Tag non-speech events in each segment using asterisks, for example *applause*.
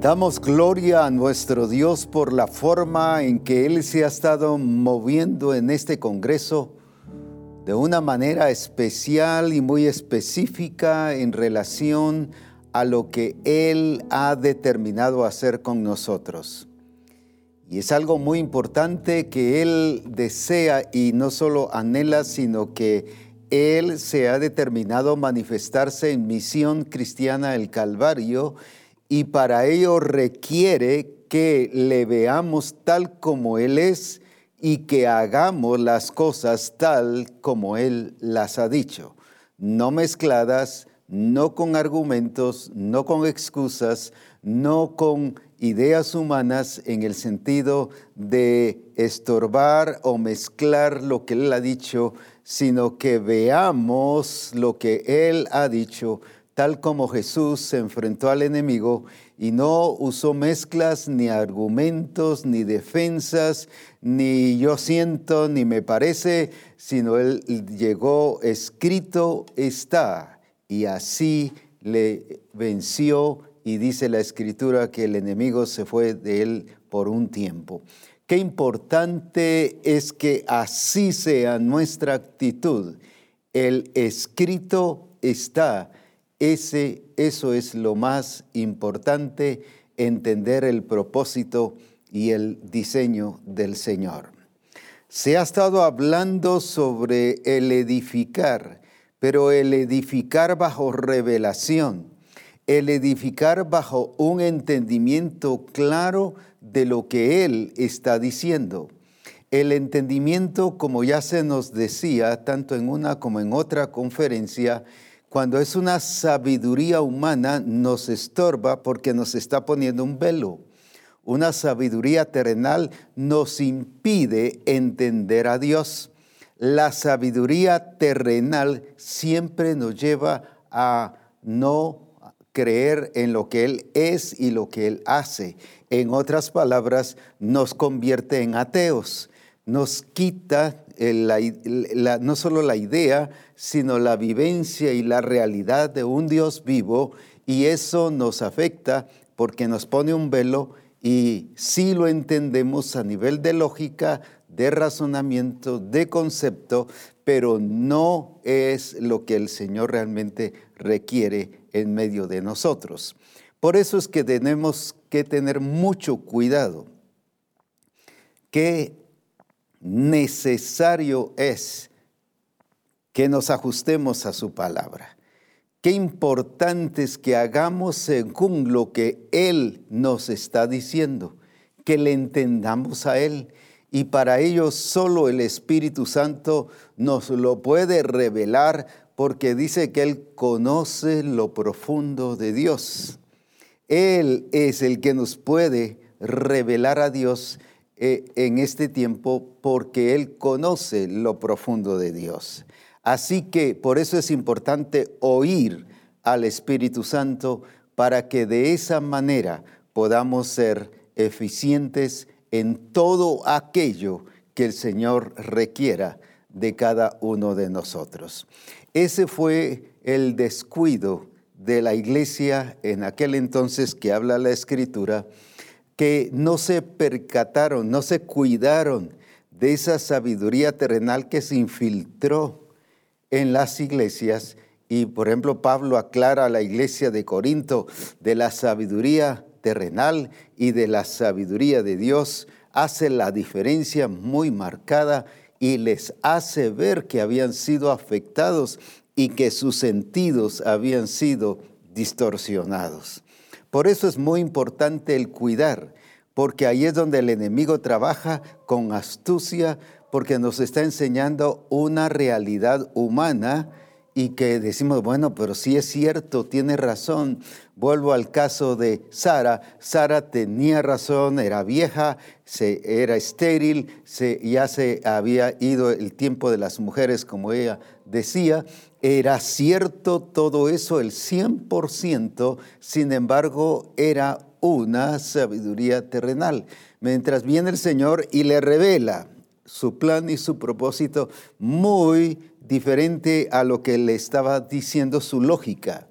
Damos gloria a nuestro Dios por la forma en que Él se ha estado moviendo en este Congreso de una manera especial y muy específica en relación a lo que Él ha determinado hacer con nosotros. Y es algo muy importante que Él desea y no solo anhela, sino que Él se ha determinado manifestarse en misión cristiana el Calvario y para ello requiere que le veamos tal como Él es y que hagamos las cosas tal como Él las ha dicho, no mezcladas, no con argumentos, no con excusas, no con ideas humanas en el sentido de estorbar o mezclar lo que Él ha dicho, sino que veamos lo que Él ha dicho tal como Jesús se enfrentó al enemigo y no usó mezclas, ni argumentos, ni defensas, ni yo siento, ni me parece, sino él llegó escrito está y así le venció y dice la escritura que el enemigo se fue de él por un tiempo. Qué importante es que así sea nuestra actitud. El escrito está eso es lo más importante, entender el propósito y el diseño del Señor. Se ha estado hablando sobre el edificar, pero el edificar bajo revelación, el edificar bajo un entendimiento claro de lo que Él está diciendo. El entendimiento, como ya se nos decía, tanto en una como en otra conferencia, cuando es una sabiduría humana, nos estorba porque nos está poniendo un velo. Una sabiduría terrenal nos impide entender a Dios. La sabiduría terrenal siempre nos lleva a no creer en lo que Él es y lo que Él hace. En otras palabras, nos convierte en ateos, nos quita no solo la idea, sino la vivencia y la realidad de un Dios vivo y eso nos afecta porque nos pone un velo y sí lo entendemos a nivel de lógica, de razonamiento, de concepto, pero no es lo que el Señor realmente requiere en medio de nosotros. Por eso es que tenemos que tener mucho cuidado. que necesario es que nos ajustemos a su palabra. Qué importante es que hagamos según lo que Él nos está diciendo, que le entendamos a Él. Y para ello solo el Espíritu Santo nos lo puede revelar porque dice que Él conoce lo profundo de Dios. Él es el que nos puede revelar a Dios eh, en este tiempo porque Él conoce lo profundo de Dios. Así que por eso es importante oír al Espíritu Santo para que de esa manera podamos ser eficientes en todo aquello que el Señor requiera de cada uno de nosotros. Ese fue el descuido de la iglesia en aquel entonces que habla la Escritura que no se percataron, no se cuidaron de esa sabiduría terrenal que se infiltró en las iglesias. Y por ejemplo, Pablo aclara a la iglesia de Corinto de la sabiduría terrenal y de la sabiduría de Dios, hace la diferencia muy marcada y les hace ver que habían sido afectados y que sus sentidos habían sido distorsionados. Por eso es muy importante el cuidar, porque ahí es donde el enemigo trabaja con astucia, porque nos está enseñando una realidad humana y que decimos, bueno, pero sí es cierto, tiene razón. Vuelvo al caso de Sara. Sara tenía razón, era vieja, se, era estéril, se, ya se había ido el tiempo de las mujeres, como ella decía. Era cierto todo eso, el 100%, sin embargo, era una sabiduría terrenal. Mientras viene el Señor y le revela su plan y su propósito muy diferente a lo que le estaba diciendo su lógica.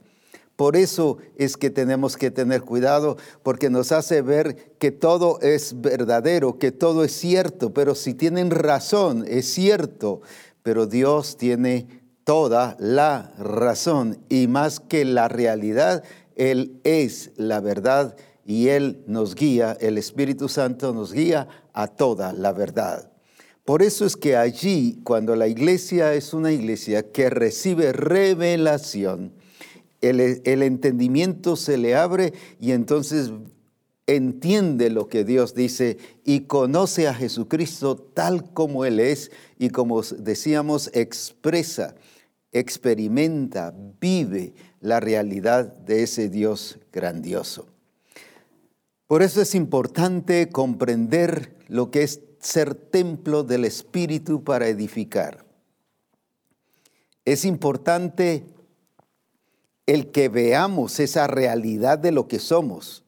Por eso es que tenemos que tener cuidado, porque nos hace ver que todo es verdadero, que todo es cierto, pero si tienen razón, es cierto, pero Dios tiene toda la razón y más que la realidad, Él es la verdad y Él nos guía, el Espíritu Santo nos guía a toda la verdad. Por eso es que allí, cuando la iglesia es una iglesia que recibe revelación, el, entendimiento se le abre y entonces entiende lo que Dios dice y conoce a Jesucristo tal como Él es y como decíamos, expresa, experimenta, vive la realidad de ese Dios grandioso. Por eso es importante comprender lo que es ser templo del Espíritu para edificar. Es importante el que veamos esa realidad de lo que somos.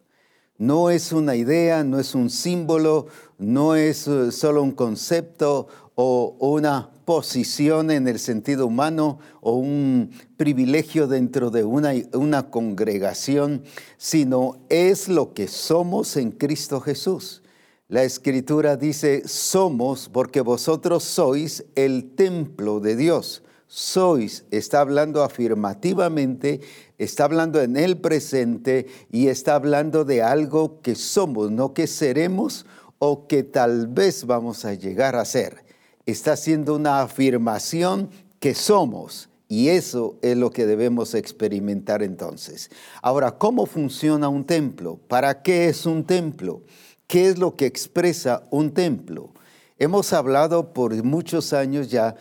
No es una idea, no es un símbolo, no es eh, solo un concepto o una posición en el sentido humano o un privilegio dentro de una, una congregación, sino es lo que somos en Cristo Jesús. La escritura dice, somos porque vosotros sois el templo de Dios sois, está hablando afirmativamente, está hablando en el presente y está hablando de algo que somos, no que seremos o que tal vez vamos a llegar a ser. Está haciendo una afirmación que somos. Y eso es lo que debemos experimentar entonces. Ahora, ¿cómo funciona un templo? ¿Para qué es un templo? ¿Qué es lo que expresa un templo? Hemos hablado por muchos años ya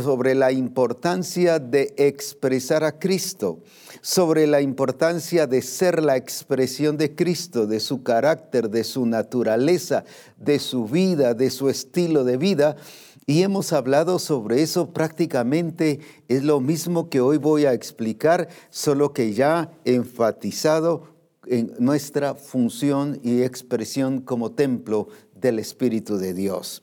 sobre la importancia de expresar a Cristo, sobre la importancia de ser la expresión de Cristo, de su carácter, de su naturaleza, de su vida, de su estilo de vida. Y hemos hablado sobre eso prácticamente, es lo mismo que hoy voy a explicar, solo que ya enfatizado en nuestra función y expresión como templo del Espíritu de Dios.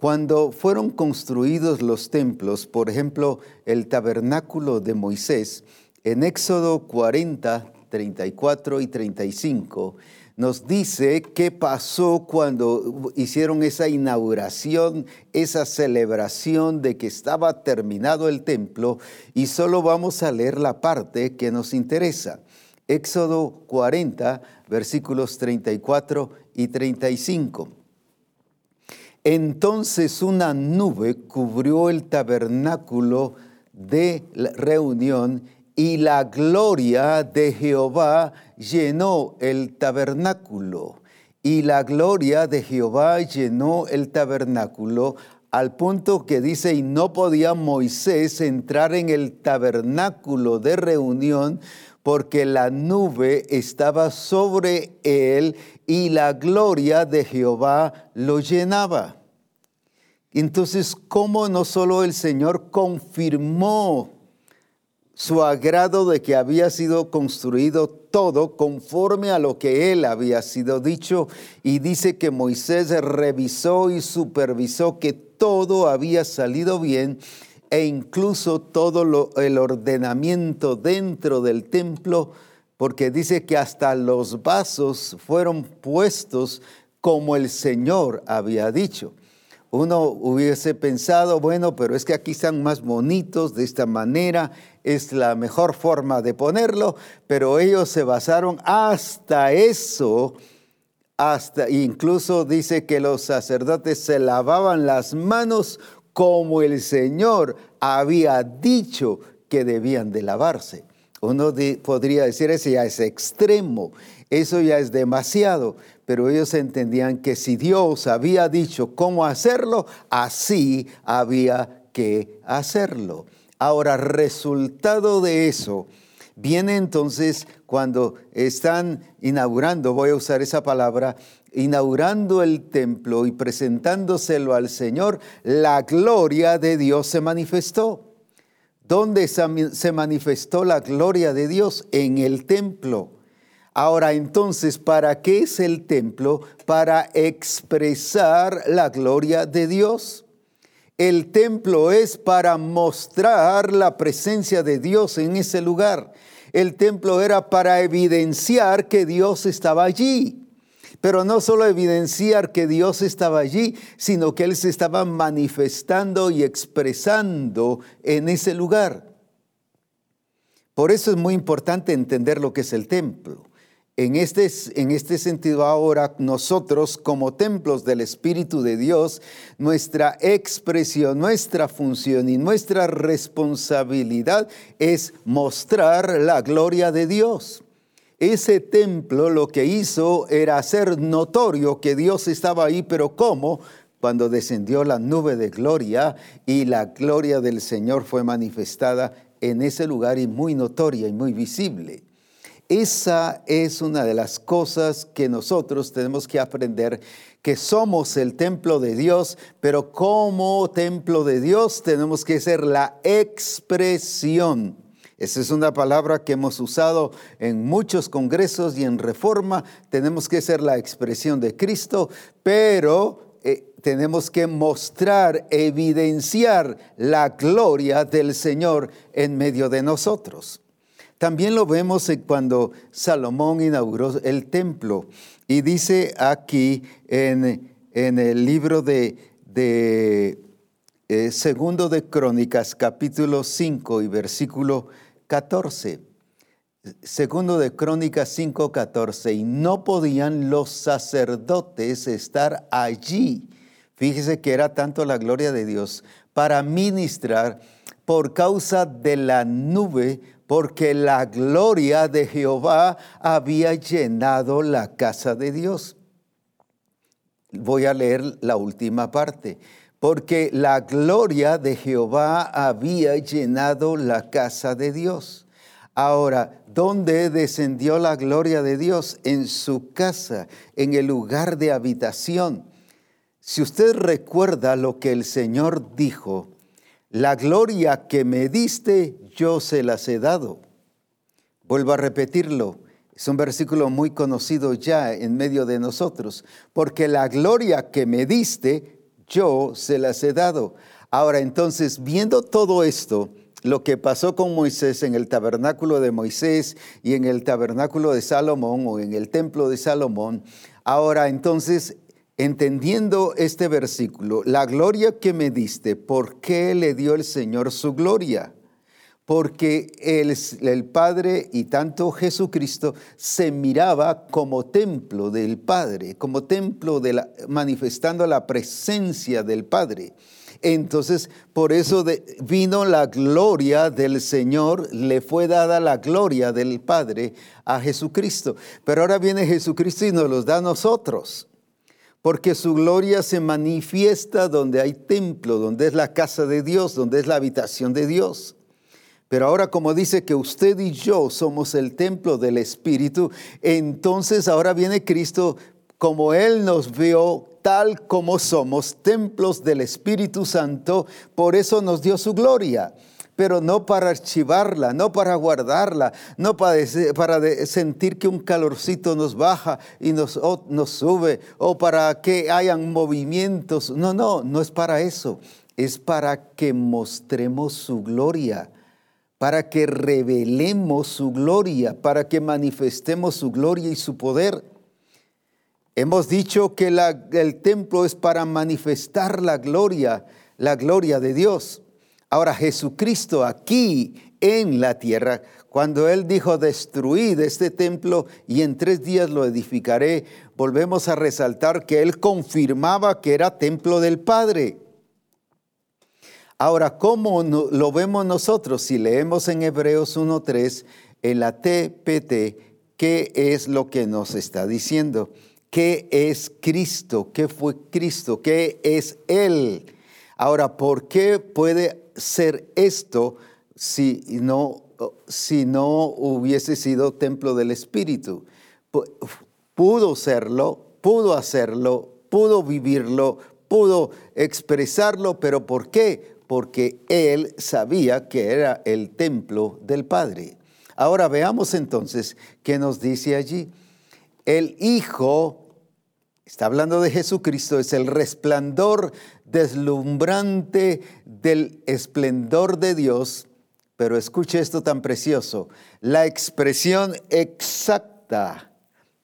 Cuando fueron construidos los templos, por ejemplo, el tabernáculo de Moisés, en Éxodo 40, 34 y 35, nos dice qué pasó cuando hicieron esa inauguración, esa celebración de que estaba terminado el templo y solo vamos a leer la parte que nos interesa. Éxodo 40, versículos 34 y 35. Entonces una nube cubrió el tabernáculo de reunión y la gloria de Jehová llenó el tabernáculo. Y la gloria de Jehová llenó el tabernáculo al punto que dice, y no podía Moisés entrar en el tabernáculo de reunión porque la nube estaba sobre él y la gloria de Jehová lo llenaba. Entonces, ¿cómo no solo el Señor confirmó su agrado de que había sido construido todo conforme a lo que él había sido dicho y dice que Moisés revisó y supervisó que todo había salido bien e incluso todo el ordenamiento dentro del templo, porque dice que hasta los vasos fueron puestos como el Señor había dicho. Uno hubiese pensado, bueno, pero es que aquí están más bonitos, de esta manera es la mejor forma de ponerlo, pero ellos se basaron hasta eso, hasta incluso dice que los sacerdotes se lavaban las manos como el Señor había dicho que debían de lavarse. Uno podría decir, ese ya es extremo, eso ya es demasiado, pero ellos entendían que si Dios había dicho cómo hacerlo, así había que hacerlo. Ahora, resultado de eso, viene entonces cuando están inaugurando, voy a usar esa palabra, inaugurando el templo y presentándoselo al Señor, la gloria de Dios se manifestó. ¿Dónde se manifestó la gloria de Dios? En el templo. Ahora entonces, ¿para qué es el templo? Para expresar la gloria de Dios. El templo es para mostrar la presencia de Dios en ese lugar. El templo era para evidenciar que Dios estaba allí. Pero no solo evidenciar que Dios estaba allí, sino que Él se estaba manifestando y expresando en ese lugar. Por eso es muy importante entender lo que es el templo. En este, en este, sentido ahora nosotros como templos del Espíritu de Dios, nuestra expresión, nuestra función y nuestra responsabilidad es mostrar la gloria de Dios. Ese templo lo que hizo era hacer notorio que Dios estaba ahí, pero ¿cómo? Cuando descendió la nube de gloria y la gloria del Señor fue manifestada en ese lugar y muy notoria y muy visible. Esa es una de las cosas que nosotros tenemos que aprender, que somos el templo de Dios, pero como templo de Dios tenemos que ser la expresión. Esa es una palabra que hemos usado en muchos congresos y en reforma. Tenemos que ser la expresión de Cristo, pero eh, tenemos que mostrar, evidenciar la gloria del Señor en medio de nosotros. También lo vemos cuando Salomón inauguró el templo. Y dice aquí en, el libro de, eh, Segundo de Crónicas, capítulo 5 y versículo 14. Segundo de Crónicas 5:14, y no podían los sacerdotes estar allí. Fíjese que era tanto la gloria de Dios para ministrar por causa de la nube porque la gloria de Jehová había llenado la casa de Dios. Voy a leer la última parte. Porque la gloria de Jehová había llenado la casa de Dios. Ahora, ¿dónde descendió la gloria de Dios? En su casa, en el lugar de habitación. Si usted recuerda lo que el Señor dijo, la gloria que me diste, yo se las he dado. Vuelvo a repetirlo. Es un versículo muy conocido ya en medio de nosotros. Porque la gloria que me diste, yo se las he dado. Ahora entonces, viendo todo esto, lo que pasó con Moisés en el tabernáculo de Moisés y en el tabernáculo de Salomón o en el templo de Salomón, ahora entonces entendiendo este versículo, la gloria que me diste, ¿por qué le dio el Señor su gloria? Porque el, Padre y tanto Jesucristo se miraba como templo del Padre, como templo de la, manifestando la presencia del Padre. Entonces, por eso vino la gloria del Señor, le fue dada la gloria del Padre a Jesucristo. Pero ahora viene Jesucristo y nos los da a nosotros porque su gloria se manifiesta donde hay templo, donde es la casa de Dios, donde es la habitación de Dios. Pero ahora como dice que usted y yo somos el templo del Espíritu, entonces ahora viene Cristo como Él nos vio tal como somos, templos del Espíritu Santo, por eso nos dio su gloria pero no para archivarla, no para guardarla, no para, sentir que un calorcito nos baja y nos, nos sube, o para que hayan movimientos. No, no, no es para eso. Es para que mostremos su gloria, para que revelemos su gloria, para que manifestemos su gloria y su poder. Hemos dicho que el templo es para manifestar la gloria, la gloria de Dios. Ahora Jesucristo aquí en la tierra, cuando Él dijo, destruid este templo y en tres días lo edificaré, volvemos a resaltar que Él confirmaba que era templo del Padre. Ahora, ¿cómo lo vemos nosotros? Si leemos en Hebreos 1.3, en la TPT, ¿qué es lo que nos está diciendo? ¿Qué es Cristo? ¿Qué fue Cristo? ¿Qué es Él? Ahora, ¿por qué puede ser esto si no, si no hubiese sido templo del Espíritu. Pudo serlo, pudo hacerlo, pudo vivirlo, pudo expresarlo, pero ¿por qué? Porque él sabía que era el templo del Padre. Ahora veamos entonces qué nos dice allí. El Hijo, está hablando de Jesucristo, es el resplandor deslumbrante del esplendor de Dios, pero escuche esto tan precioso, la expresión exacta,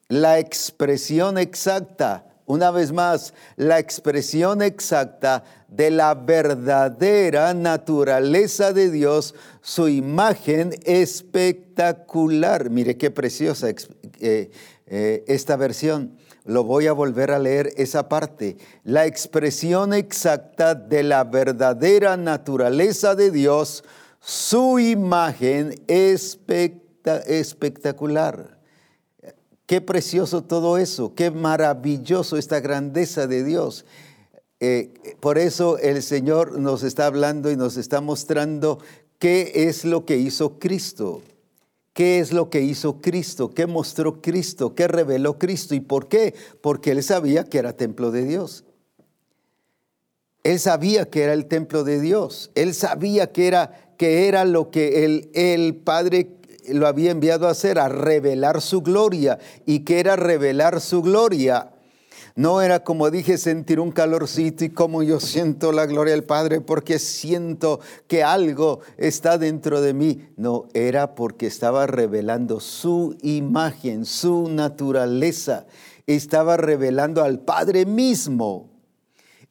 la expresión exacta, una vez más, la expresión exacta de la verdadera naturaleza de Dios, su imagen espectacular. Mire qué preciosa eh, eh, esta versión. Lo voy a volver a leer esa parte. La expresión exacta de la verdadera naturaleza de Dios, su imagen espectacular. Qué precioso todo eso, qué maravilloso esta grandeza de Dios. Eh, por eso el Señor nos está hablando y nos está mostrando qué es lo que hizo Cristo. ¿Qué es lo que hizo Cristo? ¿Qué mostró Cristo? ¿Qué reveló Cristo? ¿Y por qué? Porque él sabía que era templo de Dios. Él sabía que era el templo de Dios. Él sabía que era, que era lo que el, el Padre lo había enviado a hacer, a revelar su gloria. ¿Y que era revelar su gloria? No era como dije sentir un calorcito y como yo siento la gloria del Padre porque siento que algo está dentro de mí. No, era porque estaba revelando su imagen, su naturaleza. Estaba revelando al Padre mismo.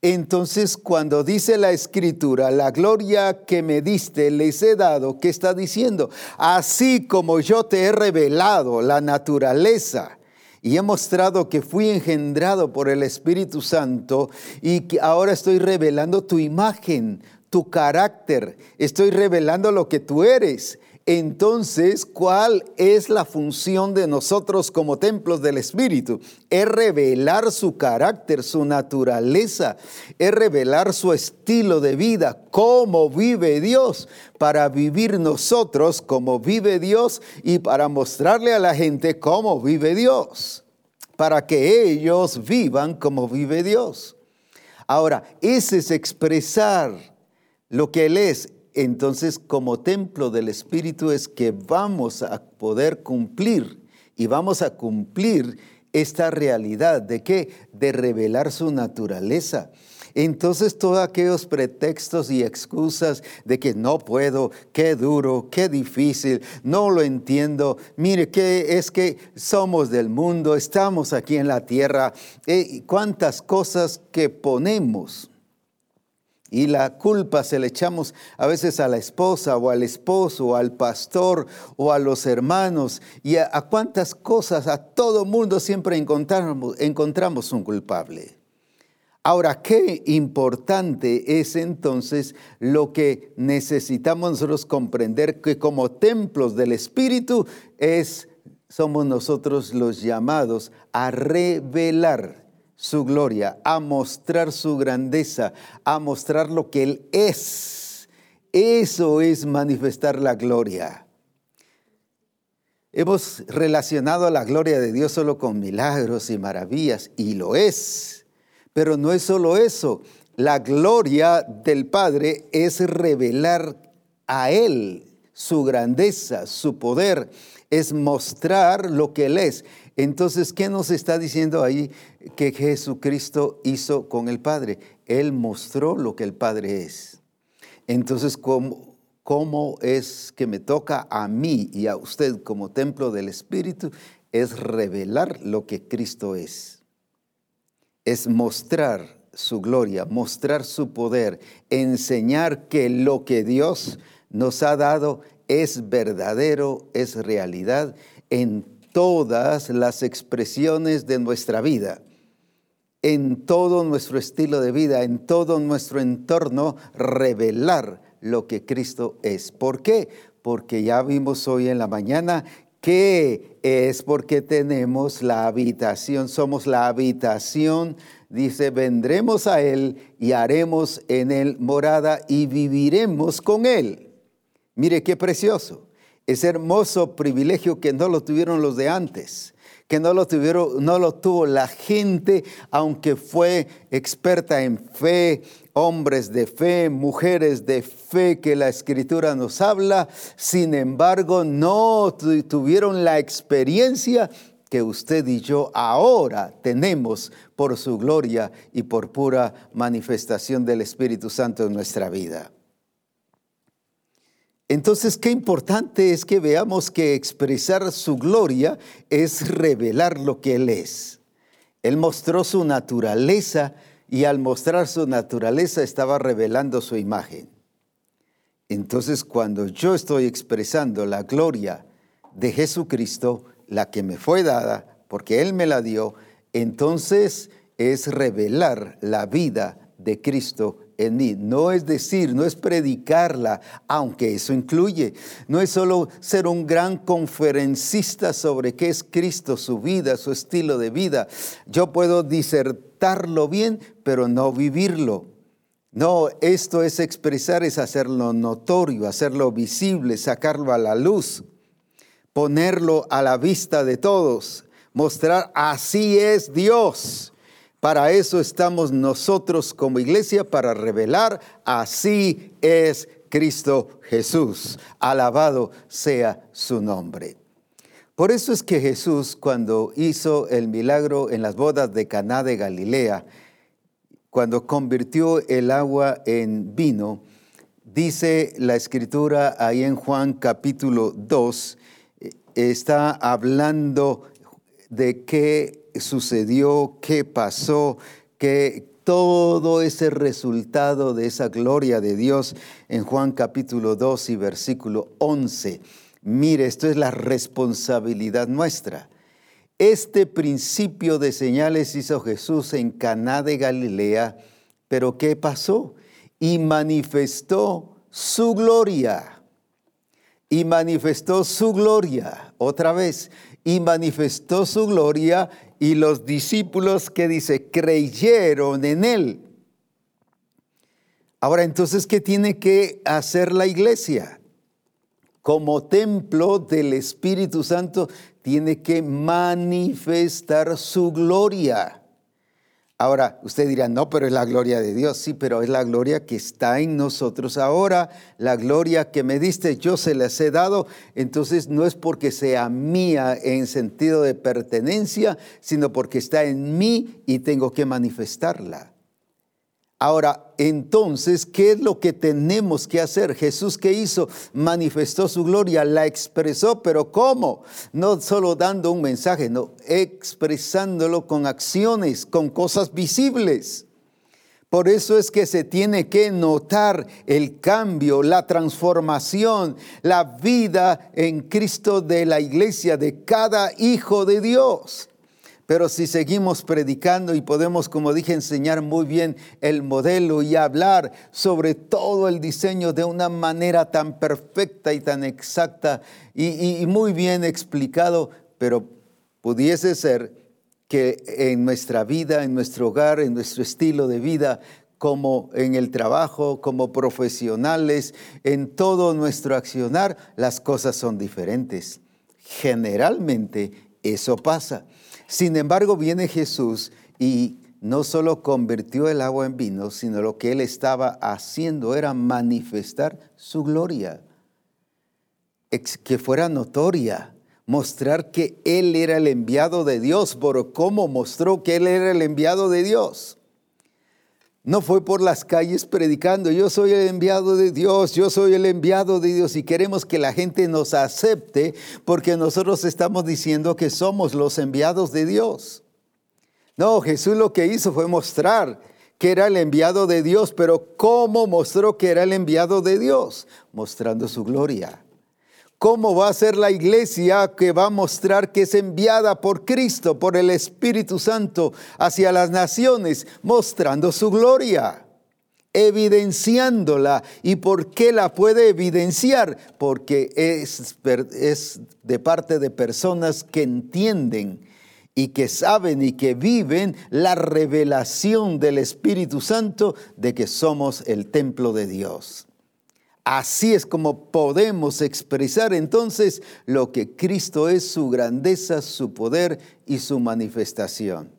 Entonces, cuando dice la escritura, la gloria que me diste les he dado, ¿qué está diciendo? Así como yo te he revelado la naturaleza y he mostrado que fui engendrado por el Espíritu Santo y que ahora estoy revelando tu imagen, tu carácter, estoy revelando lo que tú eres. Entonces, ¿cuál es la función de nosotros como templos del Espíritu? Es revelar su carácter, su naturaleza, es revelar su estilo de vida, cómo vive Dios, para vivir nosotros como vive Dios y para mostrarle a la gente cómo vive Dios, para que ellos vivan como vive Dios. Ahora, ese es expresar lo que Él es, entonces como templo del Espíritu es que vamos a poder cumplir y vamos a cumplir esta realidad de qué? De revelar su naturaleza. Entonces todos aquellos pretextos y excusas de que no puedo, qué duro, qué difícil, no lo entiendo, mire que es que somos del mundo, estamos aquí en la tierra, eh, cuántas cosas que ponemos y la culpa se le echamos a veces a la esposa o al esposo o al pastor o a los hermanos y a, cuántas cosas, a todo mundo siempre encontramos, encontramos un culpable. Ahora, qué importante es entonces lo que necesitamos nosotros comprender que como templos del Espíritu es, somos nosotros los llamados a revelar su gloria, a mostrar su grandeza, a mostrar lo que Él es. Eso es manifestar la gloria. Hemos relacionado la gloria de Dios solo con milagros y maravillas, y lo es. Pero no es solo eso. La gloria del Padre es revelar a Él su grandeza, su poder, es mostrar lo que Él es. Entonces, ¿qué nos está diciendo ahí que Jesucristo hizo con el Padre? Él mostró lo que el Padre es. Entonces, ¿cómo, cómo es que me toca a mí y a usted como templo del Espíritu? Es revelar lo que Cristo es. Es mostrar su gloria, mostrar su poder, enseñar que lo que Dios nos ha dado es verdadero, es realidad en todas las expresiones de nuestra vida, en todo nuestro estilo de vida, en todo nuestro entorno, revelar lo que Cristo es. ¿Por qué? Porque ya vimos hoy en la mañana que es porque tenemos la habitación, somos la habitación, dice, vendremos a Él y haremos en Él morada y viviremos con Él. Mire qué precioso ese hermoso privilegio que no lo tuvieron los de antes, que no lo, tuvieron, no lo tuvo la gente, aunque fue experta en fe, hombres de fe, mujeres de fe que la escritura nos habla, sin embargo no tuvieron la experiencia que usted y yo ahora tenemos por su gloria y por pura manifestación del Espíritu Santo en nuestra vida. Entonces, qué importante es que veamos que expresar su gloria es revelar lo que Él es. Él mostró su naturaleza y al mostrar su naturaleza estaba revelando su imagen. Entonces, cuando yo estoy expresando la gloria de Jesucristo, la que me fue dada, porque Él me la dio, entonces es revelar la vida de Cristo en mí. No es decir, no es predicarla, aunque eso incluye. No es solo ser un gran conferencista sobre qué es Cristo, su vida, su estilo de vida. Yo puedo disertarlo bien, pero no vivirlo. No, esto es expresar, es hacerlo notorio, hacerlo visible, sacarlo a la luz, ponerlo a la vista de todos, mostrar así es Dios. Para eso estamos nosotros como iglesia, para revelar, así es Cristo Jesús. Alabado sea su nombre. Por eso es que Jesús, cuando hizo el milagro en las bodas de Caná de Galilea, cuando convirtió el agua en vino, dice la escritura ahí en Juan capítulo 2, eh, está hablando de qué sucedió, qué pasó, que todo ese resultado de esa gloria de Dios en Juan capítulo 2 y versículo 11. Mire, esto es la responsabilidad nuestra. Este principio de señales hizo Jesús en Caná de Galilea, pero ¿qué pasó? Y manifestó su gloria. Y manifestó su gloria otra vez. Y manifestó su gloria y los discípulos que dice, creyeron en él. Ahora entonces, ¿qué tiene que hacer la iglesia? Como templo del Espíritu Santo, tiene que manifestar su gloria. Ahora, usted dirá, no, pero es la gloria de Dios. Sí, pero es la gloria que está en nosotros ahora, la gloria que me diste, yo se las he dado. Entonces no es porque sea mía en sentido de pertenencia, sino porque está en mí y tengo que manifestarla. Ahora, entonces, ¿qué es lo que tenemos que hacer? Jesús ¿qué hizo? Manifestó su gloria, la expresó, pero ¿cómo? No solo dando un mensaje, no, expresándolo con acciones, con cosas visibles. Por eso es que se tiene que notar el cambio, la transformación, la vida en Cristo de la iglesia, de cada hijo de Dios. Pero si seguimos predicando y podemos, como dije, enseñar muy bien el modelo y hablar sobre todo el diseño de una manera tan perfecta y tan exacta y, muy bien explicado, pero pudiese ser que en nuestra vida, en nuestro hogar, en nuestro estilo de vida, como en el trabajo, como profesionales, en todo nuestro accionar, las cosas son diferentes. Generalmente eso pasa. Sin embargo, viene Jesús y no solo convirtió el agua en vino, sino lo que él estaba haciendo era manifestar su gloria, que fuera notoria, mostrar que él era el enviado de Dios, por cómo mostró que él era el enviado de Dios. No fue por las calles predicando, yo soy el enviado de Dios, yo soy el enviado de Dios y queremos que la gente nos acepte porque nosotros estamos diciendo que somos los enviados de Dios. No, Jesús lo que hizo fue mostrar que era el enviado de Dios, pero ¿cómo mostró que era el enviado de Dios? Mostrando su gloria. ¿Cómo va a ser la iglesia que va a mostrar que es enviada por Cristo, por el Espíritu Santo, hacia las naciones, mostrando su gloria? evidenciándola. ¿Y por qué la puede evidenciar? Porque es, es, de parte de personas que entienden y que saben y que viven la revelación del Espíritu Santo de que somos el templo de Dios. Así es como podemos expresar entonces lo que Cristo es, su grandeza, su poder y su manifestación.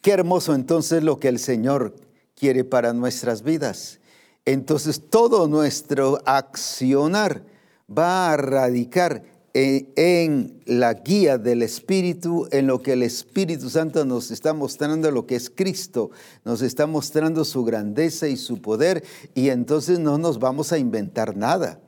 Qué hermoso entonces lo que el Señor quiere para nuestras vidas. Entonces todo nuestro accionar va a radicar en, la guía del Espíritu, en lo que el Espíritu Santo nos está mostrando, lo que es Cristo, nos está mostrando su grandeza y su poder, y entonces no nos vamos a inventar nada.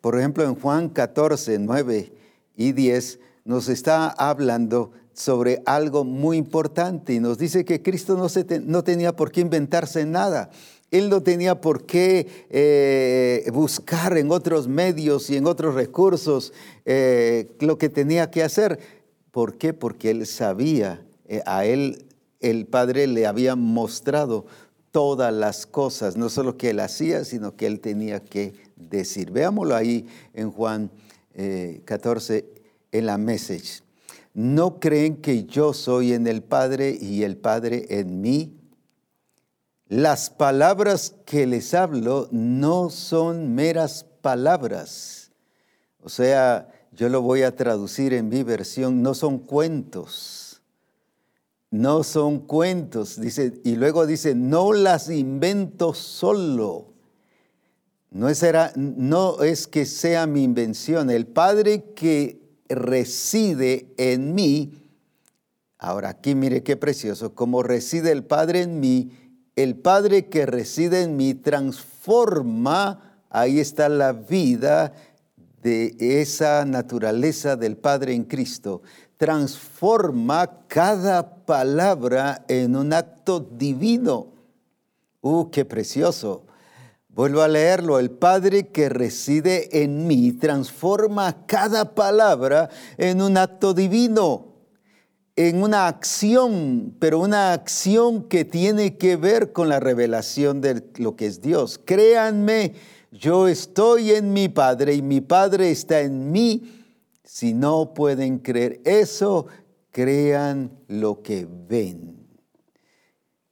Por ejemplo, en Juan 14, 9 y 10 nos está hablando sobre algo muy importante y nos dice que Cristo no, se no tenía por qué inventarse nada. Él no tenía por qué eh, buscar en otros medios y en otros recursos eh, lo que tenía que hacer. ¿Por qué? Porque él sabía, eh, a él el Padre le había mostrado todas las cosas, no solo que él hacía, sino que él tenía que decir. Veámoslo ahí en Juan 14, en la message. No creen que yo soy en el Padre y el Padre en mí las palabras que les hablo no son meras palabras. O sea, yo lo voy a traducir en mi versión, no son cuentos. No son cuentos, dice, y luego dice, no las invento solo. No es, no es que sea mi invención. El Padre que reside en mí, ahora aquí mire qué precioso, como reside el Padre en mí, el Padre que reside en mí transforma, ahí está la vida de esa naturaleza del Padre en Cristo, transforma cada palabra en un acto divino. ¡Uh, qué precioso! Vuelvo a leerlo. El Padre que reside en mí transforma cada palabra en un acto divino en una acción, pero una acción que tiene que ver con la revelación de lo que es Dios. Créanme, yo estoy en mi Padre y mi Padre está en mí. Si no pueden creer eso, crean lo que ven.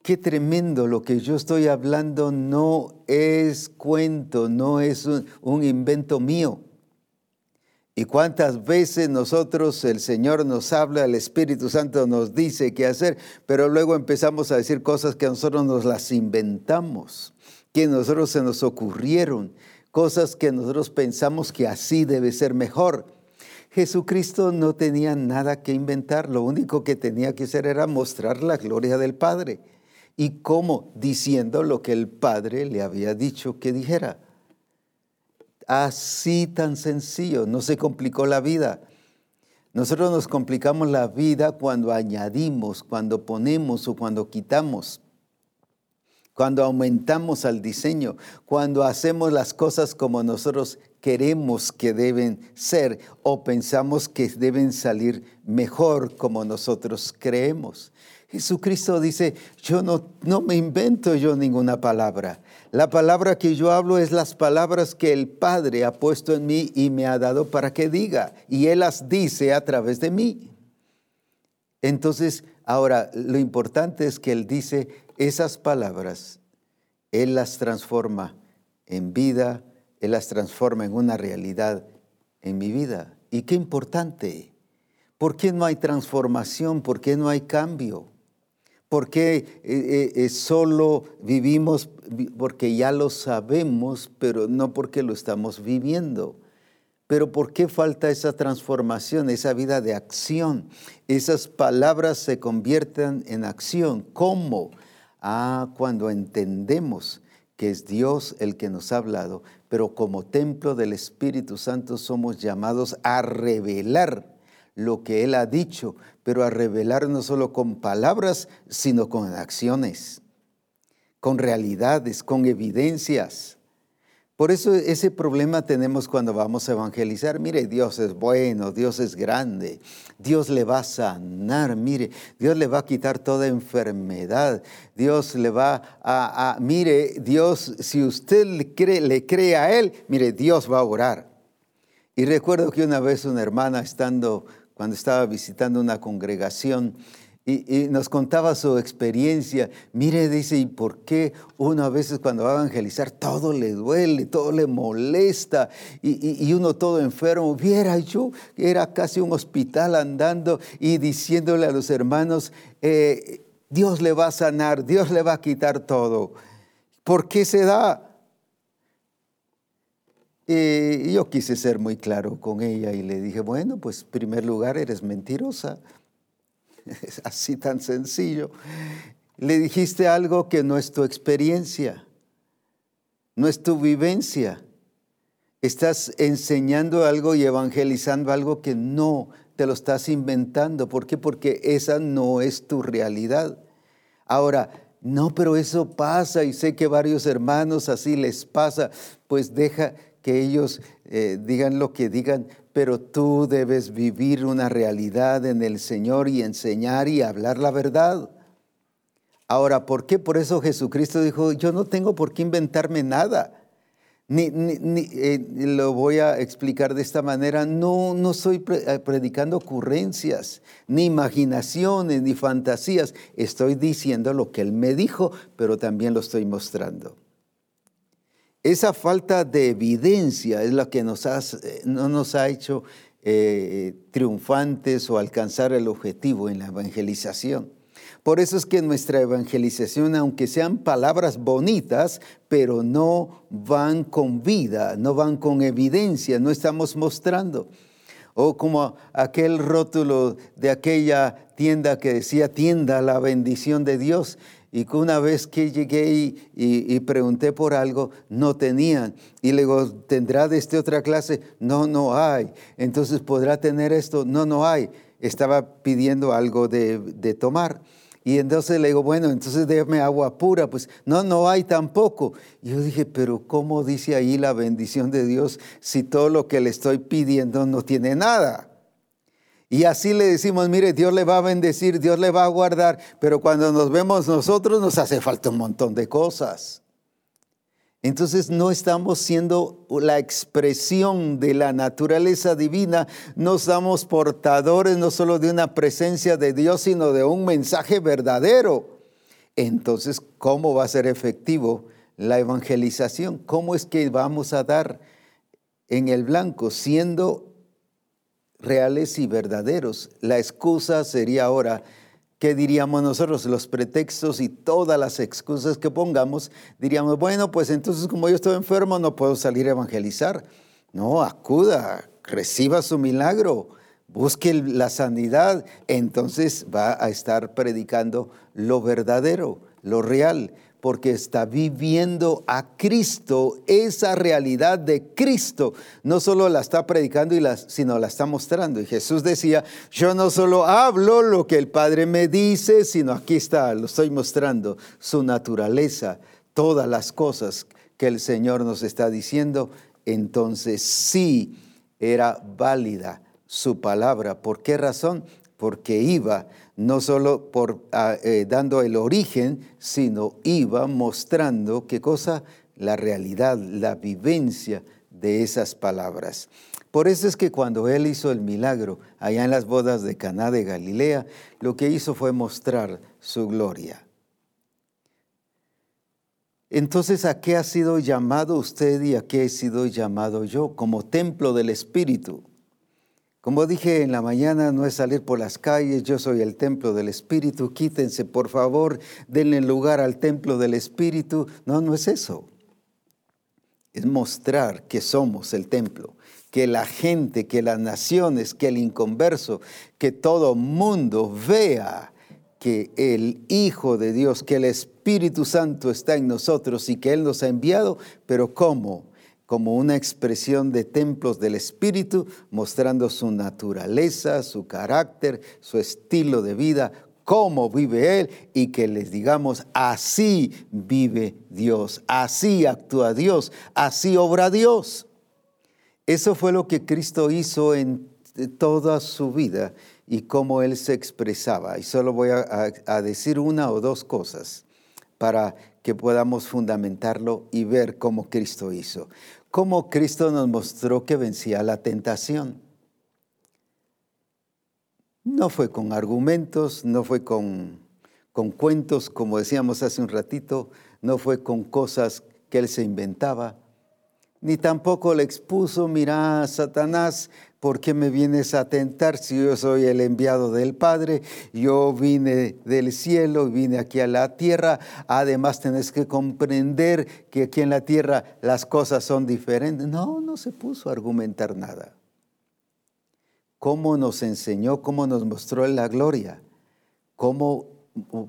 Qué tremendo lo que yo estoy hablando no es cuento, no es un, un invento mío. Y cuántas veces nosotros, el Señor nos habla, el Espíritu Santo nos dice qué hacer, pero luego empezamos a decir cosas que nosotros nos las inventamos, que nosotros se nos ocurrieron, cosas que nosotros pensamos que así debe ser mejor. Jesucristo no tenía nada que inventar, lo único que tenía que hacer era mostrar la gloria del Padre. ¿Y cómo? Diciendo lo que el Padre le había dicho que dijera. Así tan sencillo, no se complicó la vida. Nosotros nos complicamos la vida cuando añadimos, cuando ponemos o cuando quitamos, cuando aumentamos al diseño, cuando hacemos las cosas como nosotros queremos que deben ser o pensamos que deben salir mejor como nosotros creemos. Jesucristo dice, yo no, no me invento yo ninguna palabra. La palabra que yo hablo es las palabras que el Padre ha puesto en mí y me ha dado para que diga. Y Él las dice a través de mí. Entonces, ahora, lo importante es que Él dice esas palabras, Él las transforma en vida, Él las transforma en una realidad en mi vida. Y qué importante. ¿Por qué no hay transformación? ¿Por qué no hay cambio? ¿Por qué eh, eh, solo vivimos porque ya lo sabemos, pero no porque lo estamos viviendo? Pero ¿por qué falta esa transformación, esa vida de acción? Esas palabras se convierten en acción. ¿Cómo? Ah, cuando entendemos que es Dios el que nos ha hablado, pero como templo del Espíritu Santo somos llamados a revelar lo que Él ha dicho, pero a revelar no solo con palabras, sino con acciones, con realidades, con evidencias. Por eso ese problema tenemos cuando vamos a evangelizar. Mire, Dios es bueno, Dios es grande, Dios le va a sanar, mire, Dios le va a quitar toda enfermedad, Dios le va a, mire, Dios, si usted le cree, le cree a Él, mire, Dios va a orar. Y recuerdo que una vez una hermana estando cuando estaba visitando una congregación y, nos contaba su experiencia. Mire, dice, ¿y por qué uno a veces cuando va a evangelizar todo le duele, todo le molesta y, uno todo enfermo? Viera, yo era casi un hospital andando y diciéndole a los hermanos, eh, Dios le va a sanar, Dios le va a quitar todo. ¿Por qué se da? Y yo quise ser muy claro con ella y le dije, bueno, pues en primer lugar eres mentirosa. *laughs* Es así tan sencillo. Le dijiste algo que no es tu experiencia, no es tu vivencia. Estás enseñando algo y evangelizando algo que no te lo estás inventando. ¿Por qué? Porque esa no es tu realidad. Ahora, no, pero eso pasa y sé que varios hermanos así les pasa. Pues deja que ellos eh, digan lo que digan, pero tú debes vivir una realidad en el Señor y enseñar y hablar la verdad. Ahora, ¿por qué? Por eso Jesucristo dijo, yo no tengo por qué inventarme nada. Ni, eh, lo voy a explicar de esta manera, no, no estoy eh, predicando ocurrencias, ni imaginaciones, ni fantasías. Estoy diciendo lo que Él me dijo, pero también lo estoy mostrando. Esa falta de evidencia es lo que nos eh, no nos ha hecho triunfantes o alcanzar el objetivo en la evangelización. Por eso es que nuestra evangelización, aunque sean palabras bonitas, pero no van con vida, no van con evidencia, no estamos mostrando. O como aquel rótulo de aquella tienda que decía tienda la bendición de Dios. Y que una vez que llegué y, pregunté por algo, no tenían. Y le digo, ¿tendrá de este otra clase? No, no hay. Entonces, ¿podrá tener esto? No, no hay. Estaba pidiendo algo de, de tomar. Y entonces le digo, bueno, entonces déjame agua pura. Pues no, no hay tampoco. Y yo dije, pero ¿cómo dice ahí la bendición de Dios si todo lo que le estoy pidiendo no tiene nada? Y así le decimos, mire, Dios le va a bendecir, Dios le va a guardar, pero cuando nos vemos nosotros nos hace falta un montón de cosas. Entonces no estamos siendo la expresión de la naturaleza divina, no somos portadores no solo de una presencia de Dios, sino de un mensaje verdadero. Entonces, ¿cómo va a ser efectivo la evangelización? ¿Cómo es que vamos a dar en el blanco siendo reales y verdaderos? La excusa sería ahora, ¿qué diríamos nosotros? Los pretextos y todas las excusas que pongamos, diríamos, bueno, pues entonces como yo estoy enfermo no puedo salir a evangelizar. No, acuda, reciba su milagro, busque la sanidad, entonces va a estar predicando lo verdadero, lo real porque está viviendo a Cristo, esa realidad de Cristo. No solo la está predicando, y sino la está mostrando. Y Jesús decía, yo no solo hablo lo que el Padre me dice, sino aquí está, lo estoy mostrando, su naturaleza, todas las cosas que el Señor nos está diciendo. Entonces sí era válida su palabra. ¿Por qué razón? Porque iba no solo por, ah, eh, dando el origen, sino iba mostrando qué cosa, la realidad, la vivencia de esas palabras. Por eso es que cuando él hizo el milagro allá en las bodas de Caná de Galilea, lo que hizo fue mostrar su gloria. Entonces, ¿a qué ha sido llamado usted y a qué he sido llamado yo? Como templo del Espíritu. Como dije en la mañana, no es salir por las calles, yo soy el templo del Espíritu, quítense por favor, denle lugar al templo del Espíritu. No, no es eso. Es mostrar que somos el templo, que la gente, que las naciones, que el inconverso, que todo mundo vea que el Hijo de Dios, que el Espíritu Santo está en nosotros y que Él nos ha enviado, pero ¿cómo? Como una expresión de templos del Espíritu, mostrando su naturaleza, su carácter, su estilo de vida, cómo vive Él y que les digamos, así vive Dios, así actúa Dios, así obra Dios. Eso fue lo que Cristo hizo en toda su vida y cómo Él se expresaba. Y solo voy a, decir una o dos cosas para que podamos fundamentarlo y ver cómo Cristo hizo cómo Cristo nos mostró que vencía la tentación. No fue con argumentos, no fue con, con cuentos, como decíamos hace un ratito, no fue con cosas que él se inventaba, ni tampoco le expuso, mira, Satanás, ¿Por qué me vienes a tentar si yo soy el enviado del Padre? Yo vine del cielo, vine aquí a la tierra. Además, tenés que comprender que aquí en la tierra las cosas son diferentes. No, no se puso a argumentar nada. ¿Cómo nos enseñó, cómo nos mostró la gloria? ¿Cómo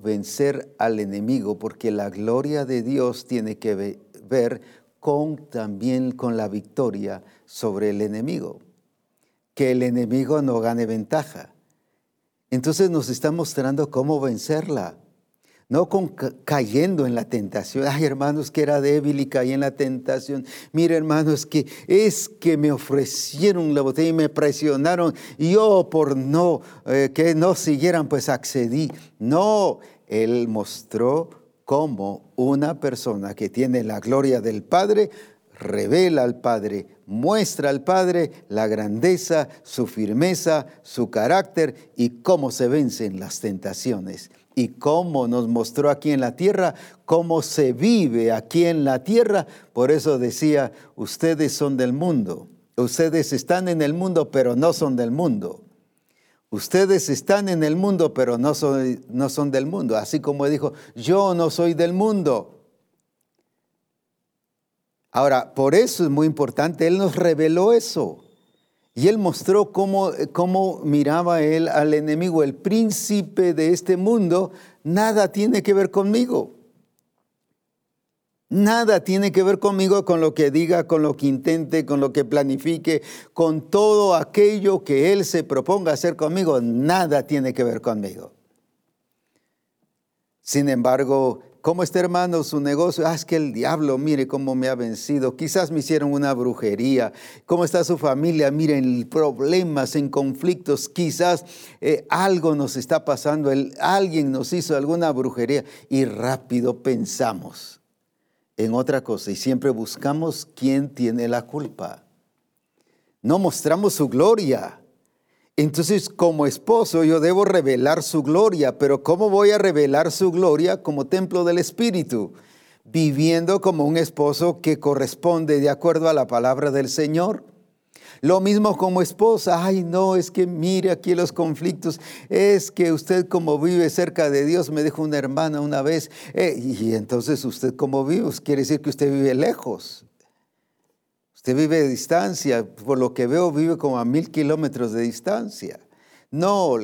vencer al enemigo? Porque la gloria de Dios tiene que ver con también con la victoria sobre el enemigo que el enemigo no gane ventaja. Entonces nos está mostrando cómo vencerla. No cayendo en la tentación. Ay, hermanos, que era débil y caí en la tentación. Mire, hermanos, que es que me ofrecieron la botella y me presionaron. Y yo por no, eh, que no siguieran, pues accedí. No, Él mostró cómo una persona que tiene la gloria del Padre revela al Padre, muestra al Padre la grandeza, su firmeza, su carácter y cómo se vencen las tentaciones y cómo nos mostró aquí en la tierra, cómo se vive aquí en la tierra. Por eso decía, ustedes son del mundo, ustedes están en el mundo, pero no son del mundo. Ustedes están en el mundo, pero no son, no son del mundo. Así como dijo, yo no soy del mundo, Ahora, por eso es muy importante, Él nos reveló eso. Y Él mostró cómo, cómo miraba Él al enemigo, el príncipe de este mundo, nada tiene que ver conmigo. Nada tiene que ver conmigo con lo que diga, con lo que intente, con lo que planifique, con todo aquello que Él se proponga hacer conmigo. Nada tiene que ver conmigo. Sin embargo, ¿Cómo está hermano su negocio? Ah, es que el diablo, mire cómo me ha vencido. Quizás me hicieron una brujería. ¿Cómo está su familia? Miren, problemas, en conflictos. Quizás eh, algo nos está pasando. Alguien nos hizo alguna brujería. Y rápido pensamos en otra cosa. Y siempre buscamos quién tiene la culpa. No mostramos su gloria. Entonces, como esposo, yo debo revelar su gloria, pero ¿cómo voy a revelar su gloria como templo del Espíritu? Viviendo como un esposo que corresponde de acuerdo a la palabra del Señor. Lo mismo como esposa, ay no, es que mire aquí los conflictos, es que usted como vive cerca de Dios, me dijo una hermana una vez, eh, y entonces usted como vive, pues, quiere decir que usted vive lejos. Usted vive de distancia, por lo que veo vive como a mil kilómetros de distancia. No,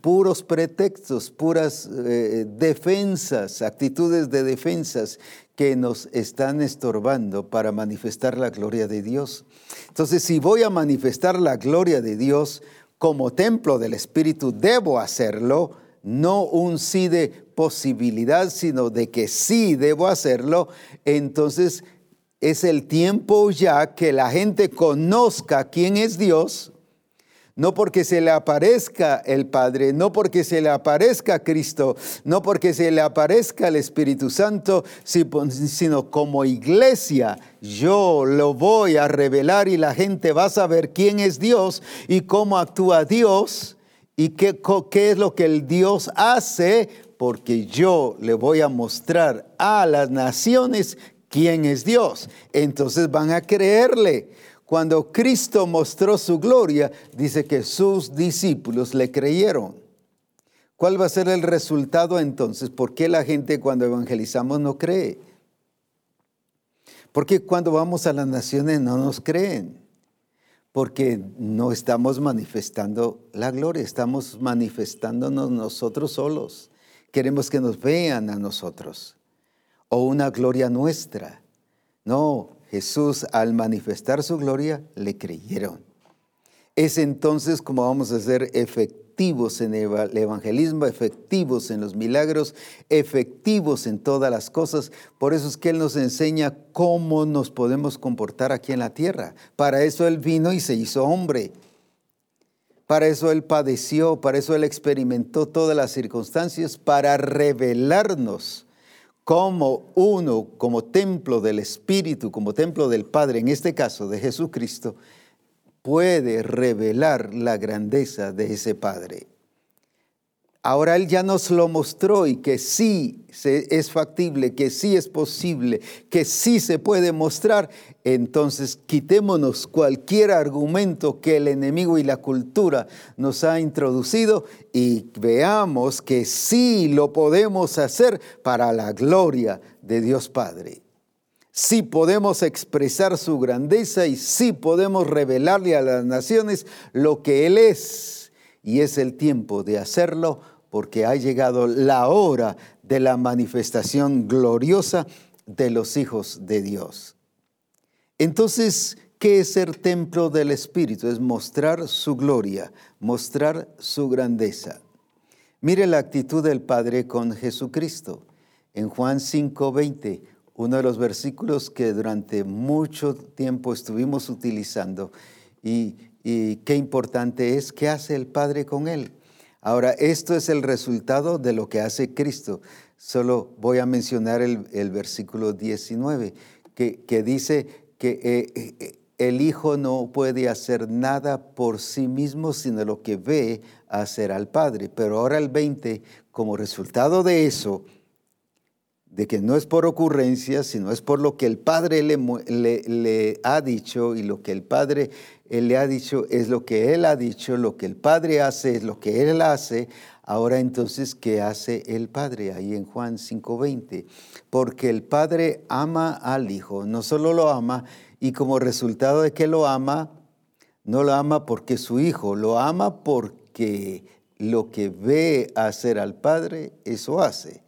puros pretextos, puras eh, defensas, actitudes de defensas que nos están estorbando para manifestar la gloria de Dios. Entonces, si voy a manifestar la gloria de Dios como templo del Espíritu, debo hacerlo, no un sí de posibilidad, sino de que sí debo hacerlo, entonces es el tiempo ya que la gente conozca quién es Dios, no porque se le aparezca el Padre, no porque se le aparezca Cristo, no porque se le aparezca el Espíritu Santo, sino como iglesia yo lo voy a revelar y la gente va a saber quién es Dios y cómo actúa Dios y qué, qué es lo que el Dios hace, porque yo le voy a mostrar a las naciones quién es Dios. Entonces van a creerle. Cuando Cristo mostró su gloria, dice que sus discípulos le creyeron. ¿Cuál va a ser el resultado entonces? ¿Por qué la gente cuando evangelizamos no cree? Porque cuando vamos a las naciones no nos creen. Porque no estamos manifestando la gloria, estamos manifestándonos nosotros solos. Queremos que nos vean a nosotros o una gloria nuestra. No, Jesús al manifestar su gloria le creyeron. Es entonces como vamos a ser efectivos en el evangelismo, efectivos en los milagros, efectivos en todas las cosas. Por eso es que Él nos enseña cómo nos podemos comportar aquí en la tierra. Para eso Él vino y se hizo hombre. Para eso Él padeció, para eso Él experimentó todas las circunstancias, para revelarnos como uno, como templo del Espíritu, como templo del Padre, en este caso de Jesucristo, puede revelar la grandeza de ese Padre. Ahora Él ya nos lo mostró y que sí es factible, que sí es posible, que sí se puede mostrar. Entonces quitémonos cualquier argumento que el enemigo y la cultura nos ha introducido y veamos que sí lo podemos hacer para la gloria de Dios Padre. Sí podemos expresar su grandeza y sí podemos revelarle a las naciones lo que Él es. Y es el tiempo de hacerlo porque ha llegado la hora de la manifestación gloriosa de los hijos de Dios. Entonces, ¿qué es ser templo del Espíritu? Es mostrar su gloria, mostrar su grandeza. Mire la actitud del Padre con Jesucristo. En Juan 5:20, uno de los versículos que durante mucho tiempo estuvimos utilizando, y, y qué importante es, ¿qué hace el Padre con él? Ahora, esto es el resultado de lo que hace Cristo. Solo voy a mencionar el, versículo 19, que, dice que eh, eh, el Hijo no puede hacer nada por sí mismo, sino lo que ve hacer al Padre. Pero ahora el 20, como resultado de eso, de que no es por ocurrencia, sino es por lo que el Padre le, le, ha dicho y lo que el Padre le ha dicho es lo que Él ha dicho, lo que el Padre hace es lo que Él hace. Ahora entonces, ¿qué hace el Padre? Ahí en Juan 5:20. Porque el Padre ama al Hijo, no solo lo ama, y como resultado de que lo ama, no lo ama porque es su Hijo, lo ama porque lo que ve hacer al Padre, eso hace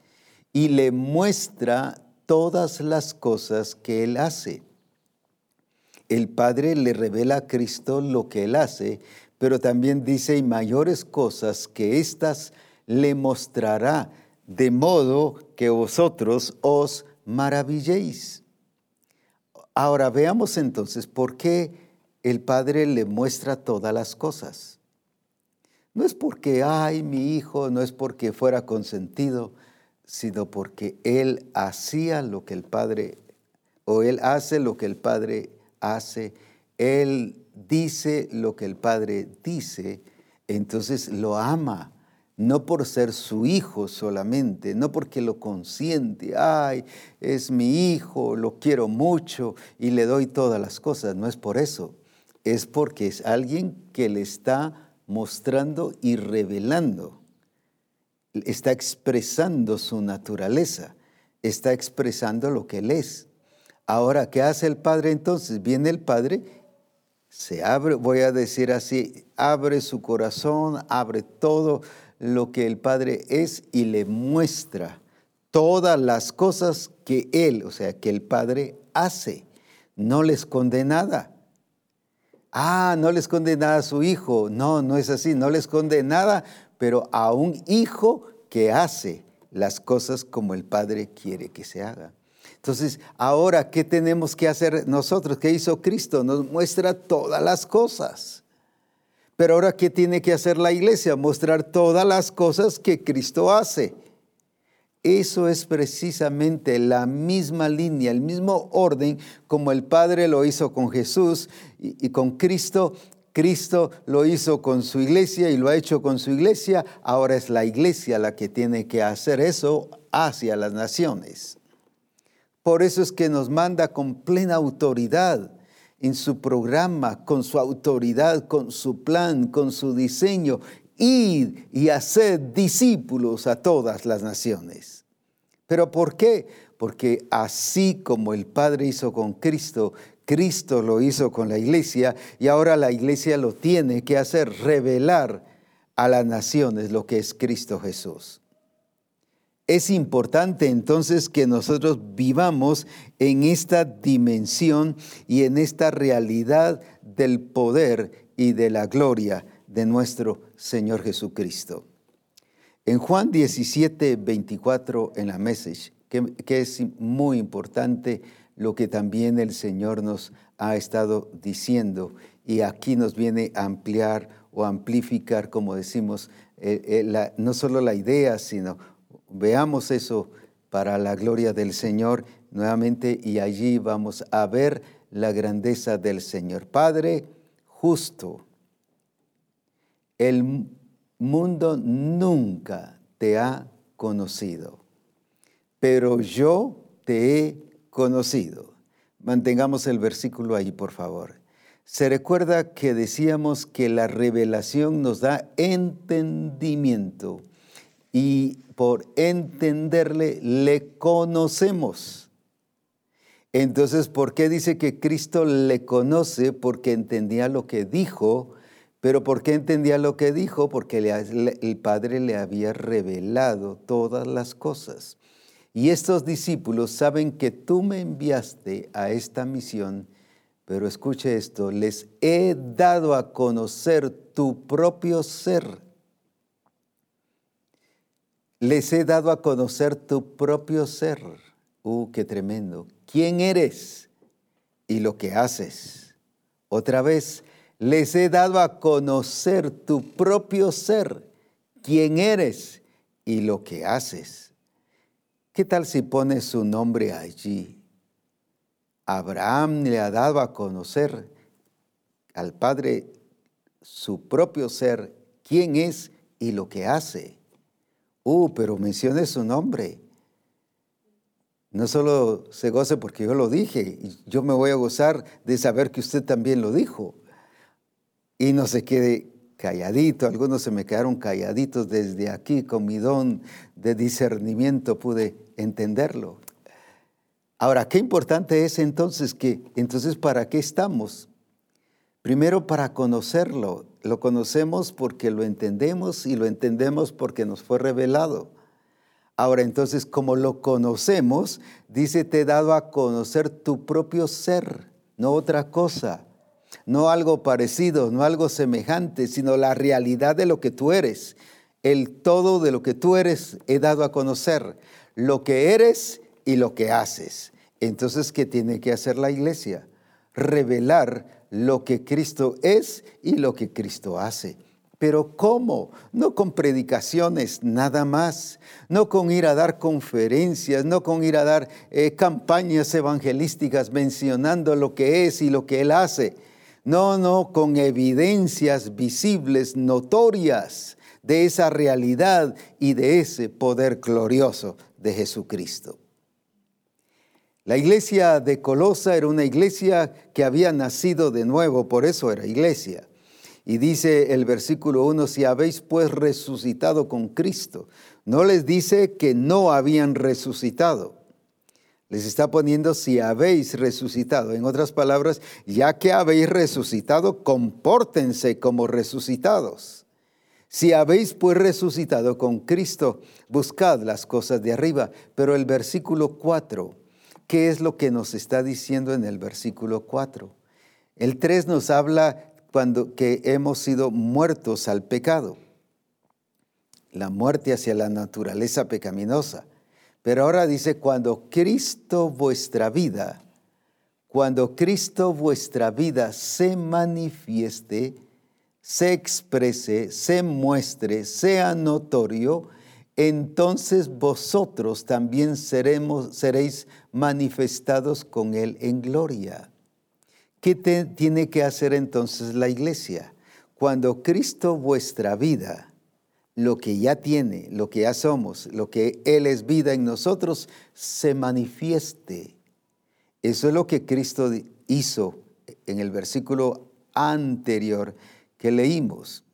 y le muestra todas las cosas que él hace. El Padre le revela a Cristo lo que él hace, pero también dice, y mayores cosas que éstas le mostrará, de modo que vosotros os maravilléis. Ahora veamos entonces por qué el Padre le muestra todas las cosas. No es porque, ay, mi hijo, no es porque fuera consentido, sino porque Él hacía lo que el Padre, o Él hace lo que el Padre hace, Él dice lo que el Padre dice, entonces lo ama, no por ser su hijo solamente, no porque lo consiente, ay, es mi hijo, lo quiero mucho y le doy todas las cosas, no es por eso, es porque es alguien que le está mostrando y revelando. Está expresando su naturaleza, está expresando lo que Él es. Ahora, ¿qué hace el Padre entonces? Viene el Padre, se abre, voy a decir así, abre su corazón, abre todo lo que el Padre es y le muestra todas las cosas que Él, o sea, que el Padre hace. No le esconde nada. Ah, no le esconde nada a su hijo. No, no es así, no le esconde nada pero a un hijo que hace las cosas como el Padre quiere que se haga. Entonces, ahora, ¿qué tenemos que hacer nosotros? ¿Qué hizo Cristo? Nos muestra todas las cosas. Pero ahora, ¿qué tiene que hacer la iglesia? Mostrar todas las cosas que Cristo hace. Eso es precisamente la misma línea, el mismo orden como el Padre lo hizo con Jesús y, y con Cristo Cristo lo hizo con su iglesia y lo ha hecho con su iglesia, ahora es la iglesia la que tiene que hacer eso hacia las naciones. Por eso es que nos manda con plena autoridad en su programa, con su autoridad, con su plan, con su diseño, ir y hacer discípulos a todas las naciones. ¿Pero por qué? Porque así como el Padre hizo con Cristo, Cristo lo hizo con la iglesia y ahora la iglesia lo tiene que hacer, revelar a las naciones lo que es Cristo Jesús. Es importante entonces que nosotros vivamos en esta dimensión y en esta realidad del poder y de la gloria de nuestro Señor Jesucristo. En Juan 17, 24 en la message, que, es muy importante, lo que también el Señor nos ha estado diciendo y aquí nos viene a ampliar o amplificar, como decimos, eh, eh, no solo la idea, sino veamos eso para la gloria del Señor nuevamente y allí vamos a ver la grandeza del Señor. Padre justo, el mundo nunca te ha conocido, pero yo te he conocido. Mantengamos el versículo ahí, por favor. Se recuerda que decíamos que la revelación nos da entendimiento y por entenderle le conocemos. Entonces, ¿por qué dice que Cristo le conoce? Porque entendía lo que dijo, pero ¿por qué entendía lo que dijo? Porque el Padre le había revelado todas las cosas. Y estos discípulos saben que tú me enviaste a esta misión pero escuche esto, les he dado a conocer tu propio ser. Les he dado a conocer tu propio ser. Uh, qué tremendo. ¿Quién eres y lo que haces? Otra vez, les he dado a conocer tu propio ser. ¿Quién eres y lo que haces? ¿Qué tal si pones su nombre allí? Abraham le ha dado a conocer al Padre su propio ser, quién es y lo que hace. Uh, pero mencione su nombre. No solo se goce porque yo lo dije, yo me voy a gozar de saber que usted también lo dijo. Y no se quede calladito, algunos se me quedaron calladitos desde aquí con mi don de discernimiento, pude entenderlo. Ahora, qué importante es entonces que, entonces, ¿para qué estamos? Primero, para conocerlo. Lo conocemos porque lo entendemos y lo entendemos porque nos fue revelado. Ahora, entonces, como lo conocemos, dice, te he dado a conocer tu propio ser, no otra cosa, no algo parecido, no algo semejante, sino la realidad de lo que tú eres. El todo de lo que tú eres he dado a conocer, lo que eres y lo que haces. Entonces, ¿qué tiene que hacer la iglesia? Revelar lo que Cristo es y lo que Cristo hace. Pero ¿cómo? No con predicaciones nada más, no con ir a dar conferencias, no con ir a dar eh, campañas evangelísticas mencionando lo que es y lo que Él hace. No, no, con evidencias visibles, notorias de esa realidad y de ese poder glorioso de Jesucristo. La iglesia de Colosa era una iglesia que había nacido de nuevo, por eso era iglesia. Y dice el versículo 1, si habéis pues resucitado con Cristo, no les dice que no habían resucitado. Les está poniendo si habéis resucitado. En otras palabras, ya que habéis resucitado, compórtense como resucitados. Si habéis pues resucitado con Cristo, buscad las cosas de arriba. Pero el versículo 4 ¿Qué es lo que nos está diciendo en el versículo 4? El 3 nos habla cuando que hemos sido muertos al pecado, la muerte hacia la naturaleza pecaminosa. Pero ahora dice, cuando Cristo vuestra vida, cuando Cristo vuestra vida se manifieste, se exprese, se muestre, sea notorio, entonces vosotros también seremos, seréis manifestados con Él en gloria. ¿Qué tiene que hacer entonces la iglesia? Cuando Cristo vuestra vida, lo que ya tiene, lo que ya somos, lo que Él es vida en nosotros, se manifieste. Eso es lo que Cristo hizo en el versículo anterior que leímos,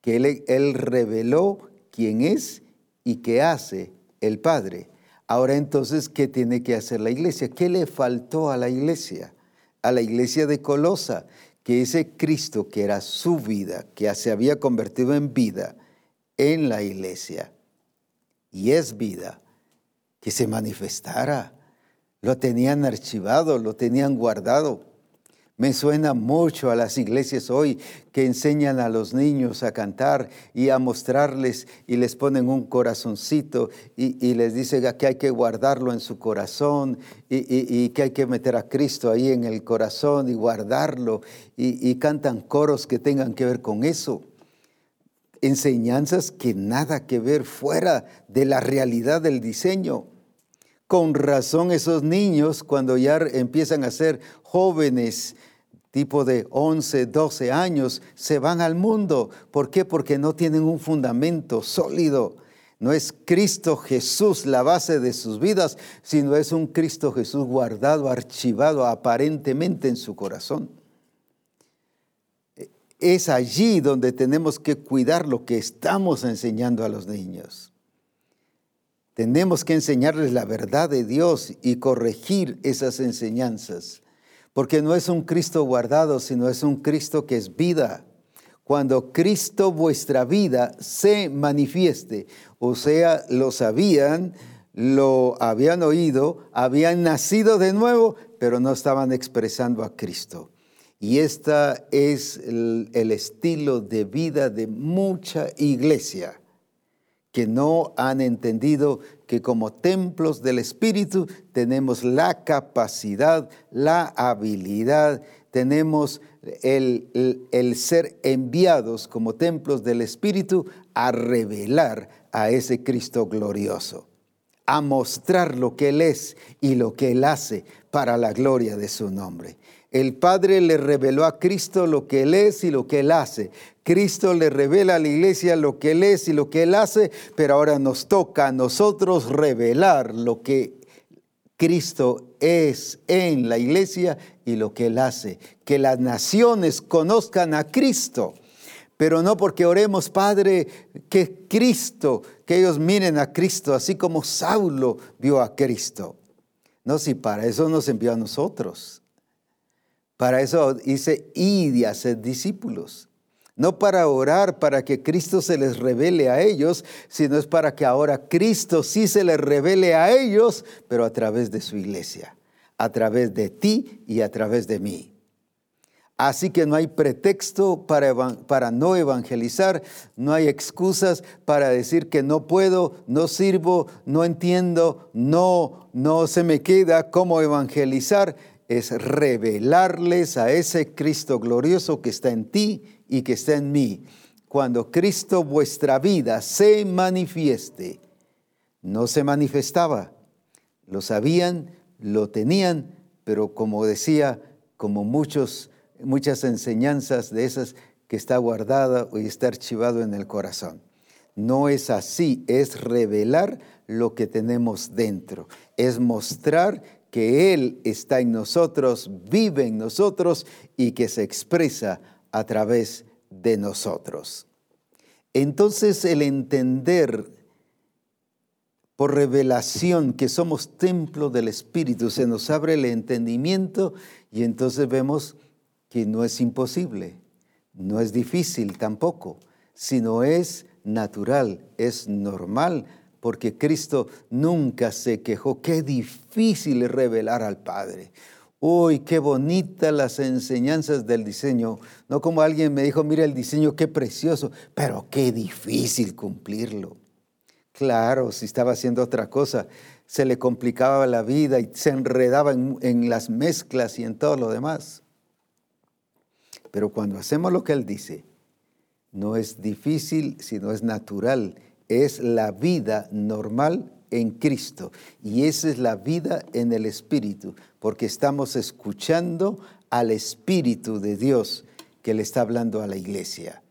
que Él, él reveló quién es y qué hace el Padre. Ahora entonces, ¿qué tiene que hacer la iglesia? ¿Qué le faltó a la iglesia? A la iglesia de Colosa, que ese Cristo que era su vida, que se había convertido en vida en la iglesia, y es vida, que se manifestara. Lo tenían archivado, lo tenían guardado. Me suena mucho a las iglesias hoy que enseñan a los niños a cantar y a mostrarles y les ponen un corazoncito y, les dicen que hay que guardarlo en su corazón y, que hay que meter a Cristo ahí en el corazón y guardarlo y cantan coros que tengan que ver con eso. Enseñanzas que nada que ver fuera de la realidad del diseño. Con razón esos niños cuando ya empiezan a ser jóvenes, tipo de 11, 12 años, se van al mundo. ¿Por qué? Porque no tienen un fundamento sólido. No es Cristo Jesús la base de sus vidas, sino es un Cristo Jesús guardado, archivado aparentemente en su corazón. Es allí donde tenemos que cuidar lo que estamos enseñando a los niños. Tenemos que enseñarles la verdad de Dios y corregir esas enseñanzas, porque no es un Cristo guardado, sino es un Cristo que es vida. Cuando Cristo vuestra vida se manifieste, o sea, lo sabían, lo habían oído, habían nacido de nuevo, pero no estaban expresando a Cristo. Y este es el, el, estilo de vida de mucha iglesia que no han entendido que como templos del Espíritu tenemos la capacidad, la habilidad, tenemos el, el, ser enviados como templos del Espíritu a revelar a ese Cristo glorioso, a mostrar lo que Él es y lo que Él hace para la gloria de su nombre. El Padre le reveló a Cristo lo que Él es y lo que Él hace. Cristo le revela a la iglesia lo que Él es y lo que Él hace, pero ahora nos toca a nosotros revelar lo que Cristo es en la iglesia y lo que Él hace. Que las naciones conozcan a Cristo, pero no porque oremos, Padre, que Cristo, que ellos miren a Cristo, así como Saulo vio a Cristo. No, si para eso nos envió a nosotros. Para eso dice, id y hacer discípulos. No para orar para que Cristo se les revele a ellos, sino es para que ahora Cristo sí se les revele a ellos, pero a través de su iglesia, a través de ti y a través de mí. Así que no hay pretexto para, para, no evangelizar, no hay excusas para decir que no puedo, no sirvo, no entiendo, no, no se me queda cómo evangelizar es revelarles a ese Cristo glorioso que está en ti y que está en mí. Cuando Cristo vuestra vida se manifieste, no se manifestaba. Lo sabían, lo tenían, pero como decía, como muchos, muchas enseñanzas de esas que está guardada y está archivado en el corazón. No es así, es revelar lo que tenemos dentro, es mostrar que Él está en nosotros, vive en nosotros y que se expresa a través de nosotros. Entonces el entender por revelación que somos templo del Espíritu, se nos abre el entendimiento y entonces vemos que no es imposible, no es difícil tampoco, sino es natural, es normal porque Cristo nunca se quejó. Qué difícil revelar al Padre. Uy, qué bonitas las enseñanzas del diseño. No como alguien me dijo, mira el diseño, qué precioso, pero qué difícil cumplirlo. Claro, si estaba haciendo otra cosa, se le complicaba la vida y se enredaba en, en las mezclas y en todo lo demás. Pero cuando hacemos lo que Él dice, no es difícil, sino es natural es la vida normal en Cristo y esa es la vida en el Espíritu, porque estamos escuchando al Espíritu de Dios que le está hablando a la iglesia.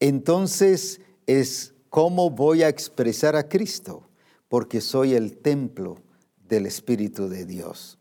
Entonces es cómo voy a expresar a Cristo, porque soy el templo del Espíritu de Dios.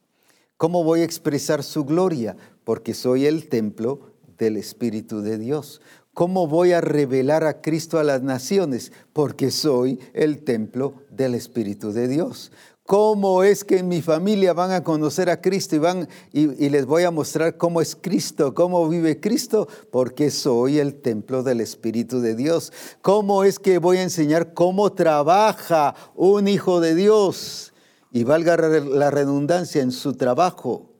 ¿Cómo voy a expresar su gloria? Porque soy el templo del Espíritu de Dios. ¿Cómo voy a revelar a Cristo a las naciones? Porque soy el templo del Espíritu de Dios. ¿Cómo es que en mi familia van a conocer a Cristo y, van, y, les voy a mostrar cómo es Cristo, cómo vive Cristo? Porque soy el templo del Espíritu de Dios. ¿Cómo es que voy a enseñar cómo trabaja un hijo de Dios? Y valga la redundancia en su trabajo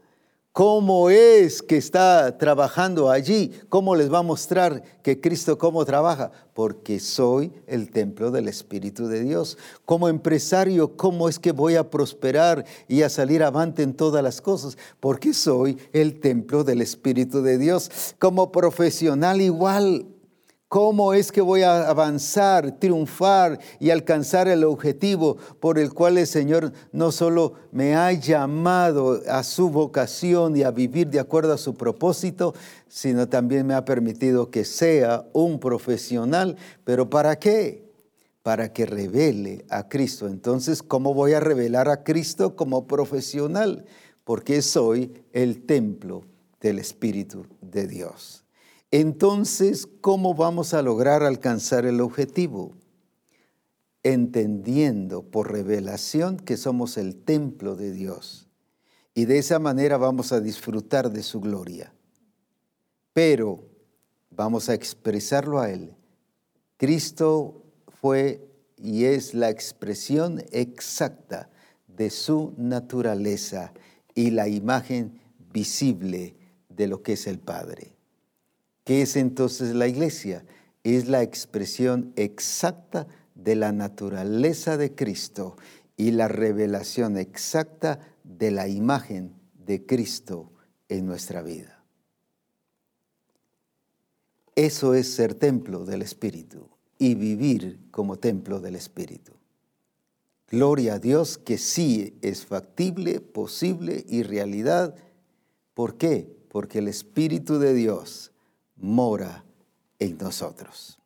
cómo es que está trabajando allí, cómo les va a mostrar que Cristo cómo trabaja, porque soy el templo del Espíritu de Dios. Como empresario, cómo es que voy a prosperar y a salir avante en todas las cosas, porque soy el templo del Espíritu de Dios. Como profesional igual, cómo es que voy a avanzar, triunfar y alcanzar el objetivo por el cual el Señor no solo me ha llamado a su vocación y a vivir de acuerdo a su propósito, sino también me ha permitido que sea un profesional. ¿Pero para qué? Para que revele a Cristo. Entonces, ¿cómo voy a revelar a Cristo como profesional? Porque soy el templo del Espíritu de Dios. Entonces, ¿cómo vamos a lograr alcanzar el objetivo? Entendiendo por revelación que somos el templo de Dios. Y de esa manera vamos a disfrutar de su gloria. Pero vamos a expresarlo a Él. Cristo fue y es la expresión exacta de su naturaleza y la imagen visible de lo que es el Padre. ¿Qué es entonces la iglesia? Es la expresión exacta de la naturaleza de Cristo y la revelación exacta de la imagen de Cristo en nuestra vida. Eso es ser templo del Espíritu y vivir como templo del Espíritu. Gloria a Dios que sí es factible, posible y realidad. ¿Por qué? Porque el Espíritu de Dios mora en nosotros.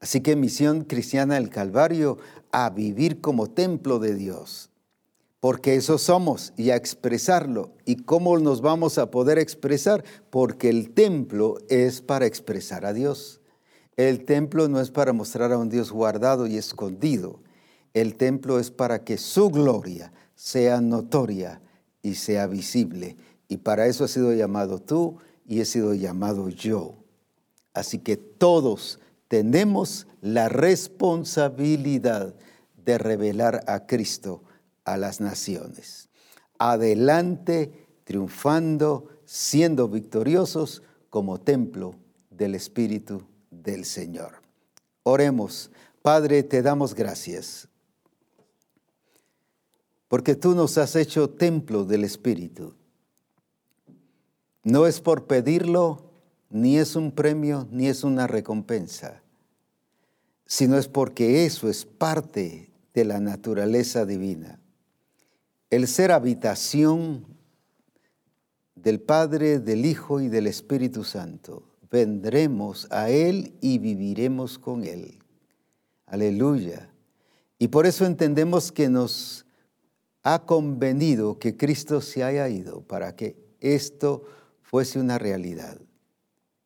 Así que misión cristiana del Calvario a vivir como templo de Dios, porque eso somos y a expresarlo. ¿Y cómo nos vamos a poder expresar? Porque el templo es para expresar a Dios. El templo no es para mostrar a un Dios guardado y escondido. El templo es para que su gloria sea notoria y sea visible. Y para eso ha sido llamado tú y he sido llamado yo. Así que todos tenemos la responsabilidad de revelar a Cristo a las naciones. Adelante, triunfando, siendo victoriosos como templo del Espíritu del Señor. Oremos. Padre, te damos gracias porque tú nos has hecho templo del Espíritu. No es por pedirlo, ni es un premio, ni es una recompensa, sino es porque eso es parte de la naturaleza divina. El ser habitación del Padre, del Hijo y del Espíritu Santo. Vendremos a Él y viviremos con Él. Aleluya. Y por eso entendemos que nos ha convenido que Cristo se haya ido para que esto fuese una realidad,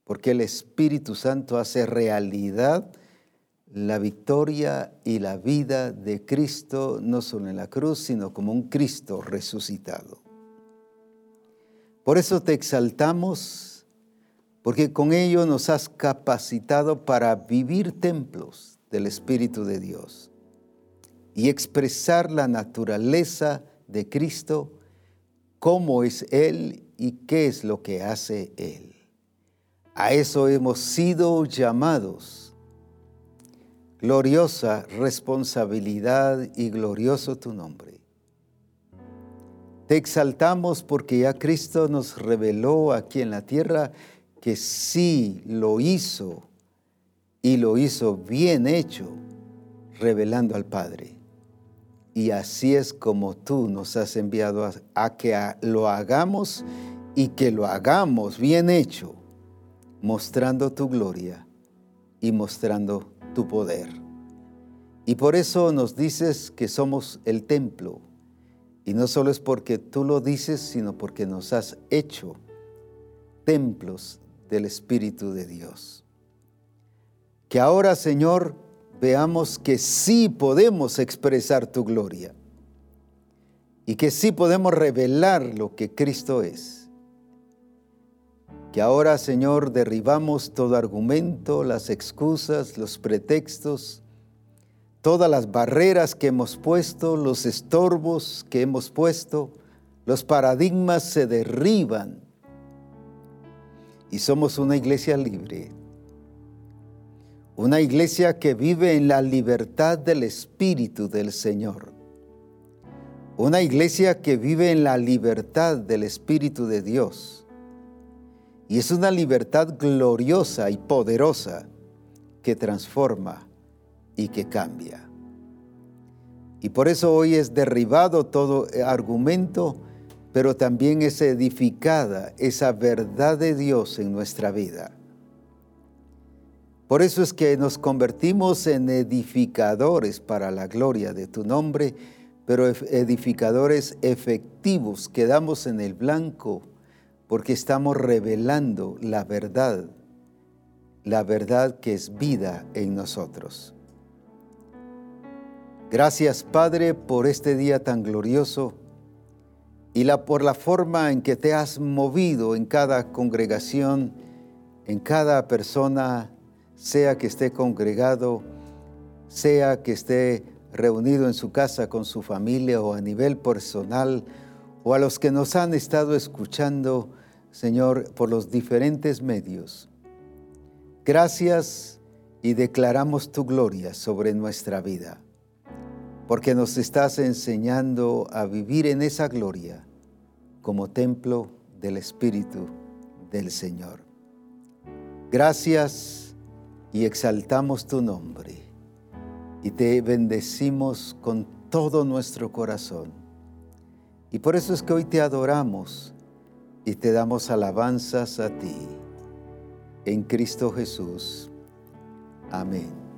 porque el Espíritu Santo hace realidad la victoria y la vida de Cristo, no solo en la cruz, sino como un Cristo resucitado. Por eso te exaltamos, porque con ello nos has capacitado para vivir templos del Espíritu de Dios y expresar la naturaleza de Cristo, cómo es Él y qué es lo que hace Él. A eso hemos sido llamados. Gloriosa responsabilidad y glorioso tu nombre. Te exaltamos porque ya Cristo nos reveló aquí en la tierra que sí lo hizo y lo hizo bien hecho, revelando al Padre. Y así es como tú nos has enviado a, que lo hagamos y que lo hagamos bien hecho, mostrando tu gloria y mostrando tu poder. Y por eso nos dices que somos el templo. Y no solo es porque tú lo dices, sino porque nos has hecho templos del Espíritu de Dios. Que ahora, Señor, veamos que sí podemos expresar tu gloria y que sí podemos revelar lo que Cristo es. Que ahora, Señor, derribamos todo argumento, las excusas, los pretextos, todas las barreras que hemos puesto, los estorbos que hemos puesto, los paradigmas se derriban y somos una iglesia libre una iglesia que vive en la libertad del Espíritu del Señor. Una iglesia que vive en la libertad del Espíritu de Dios. Y es una libertad gloriosa y poderosa, que transforma y que cambia. Y por eso hoy es derribado todo argumento, pero también es edificada esa verdad de Dios en nuestra vida. Por eso es que nos convertimos en edificadores para la gloria de tu nombre, pero edificadores efectivos, quedamos en el blanco porque estamos revelando la verdad, la verdad que es vida en nosotros. Gracias Padre por este día tan glorioso y por la forma en que te has movido en cada congregación, en cada persona, sea que esté congregado, sea que esté reunido en su casa con su familia o a nivel personal, o a los que nos han estado escuchando, Señor, por los diferentes medios. Gracias y declaramos tu gloria sobre nuestra vida porque nos estás enseñando a vivir en esa gloria como templo del Espíritu del Señor. Gracias y exaltamos tu nombre y te bendecimos con todo nuestro corazón. Y por eso es que hoy te adoramos y te damos alabanzas a ti. En Cristo Jesús. Amén.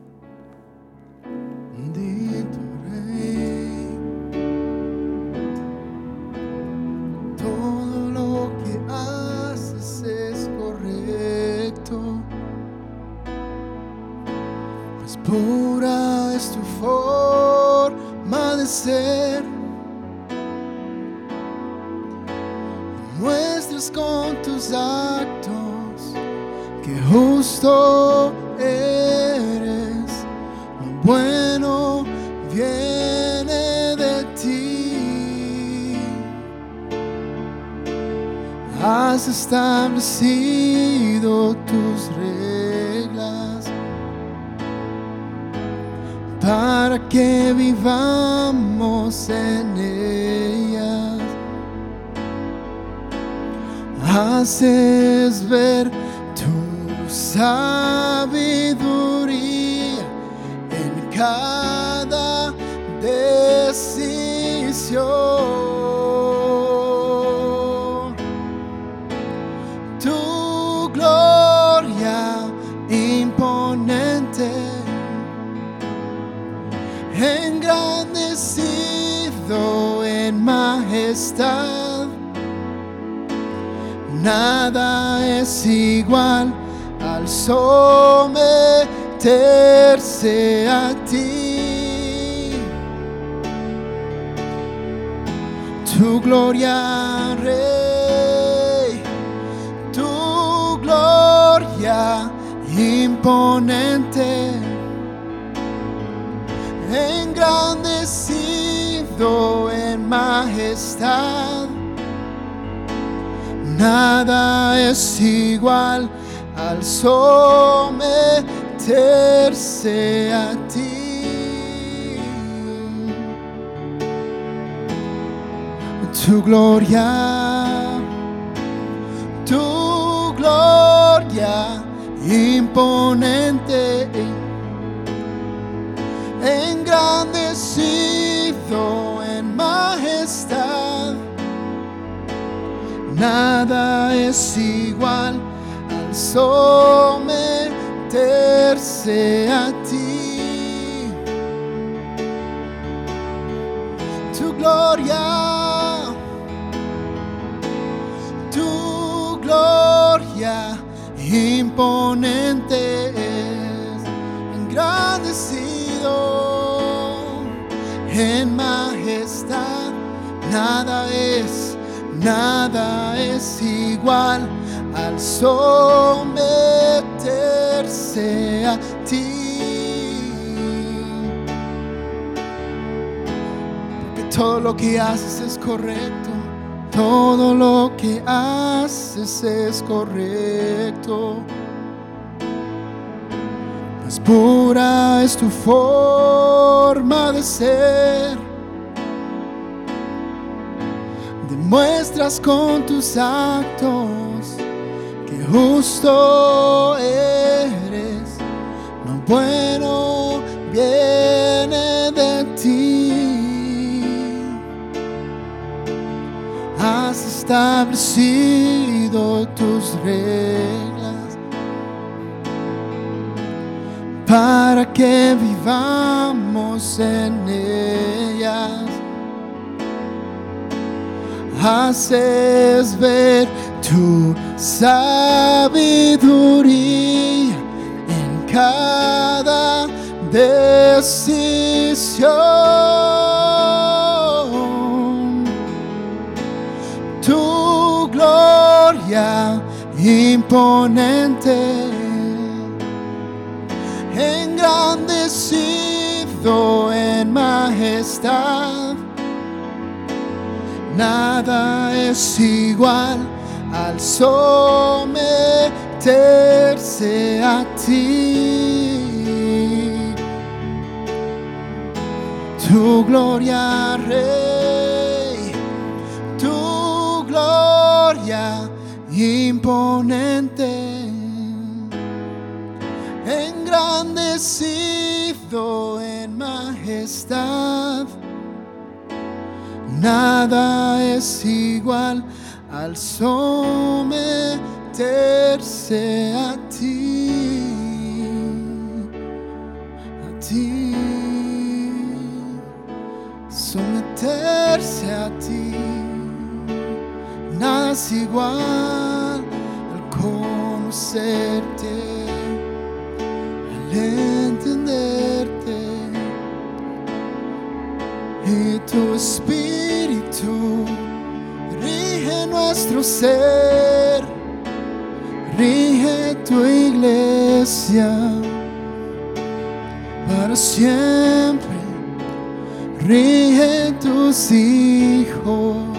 Imponente, engrandecido en majestad Nada es igual al someterse a ti. Tu gloria, imponente engrandecido en majestad. Nada es Nada es igual al someterse a ti. Porque todo lo que haces es correcto. Todo lo que haces es correcto. Pues pura es tu forma de ser muestras con tus actos que justo eres. Lo bueno viene Has establecido tus reglas para que vivamos en ellas. Haces ver tu sabiduría en cada decisión. Gloria imponente, engrandecido en majestad. Nada es igual al someterse a ti. Tu gloria, Rey, imponente, engrandecido en majestad. Nada es igual al someterse a ti, a ti, someterse a ti. Nada es igual al conocerte, al entenderte y tu espíritu rige nuestro ser, rige tu iglesia para siempre, rige tus hijos.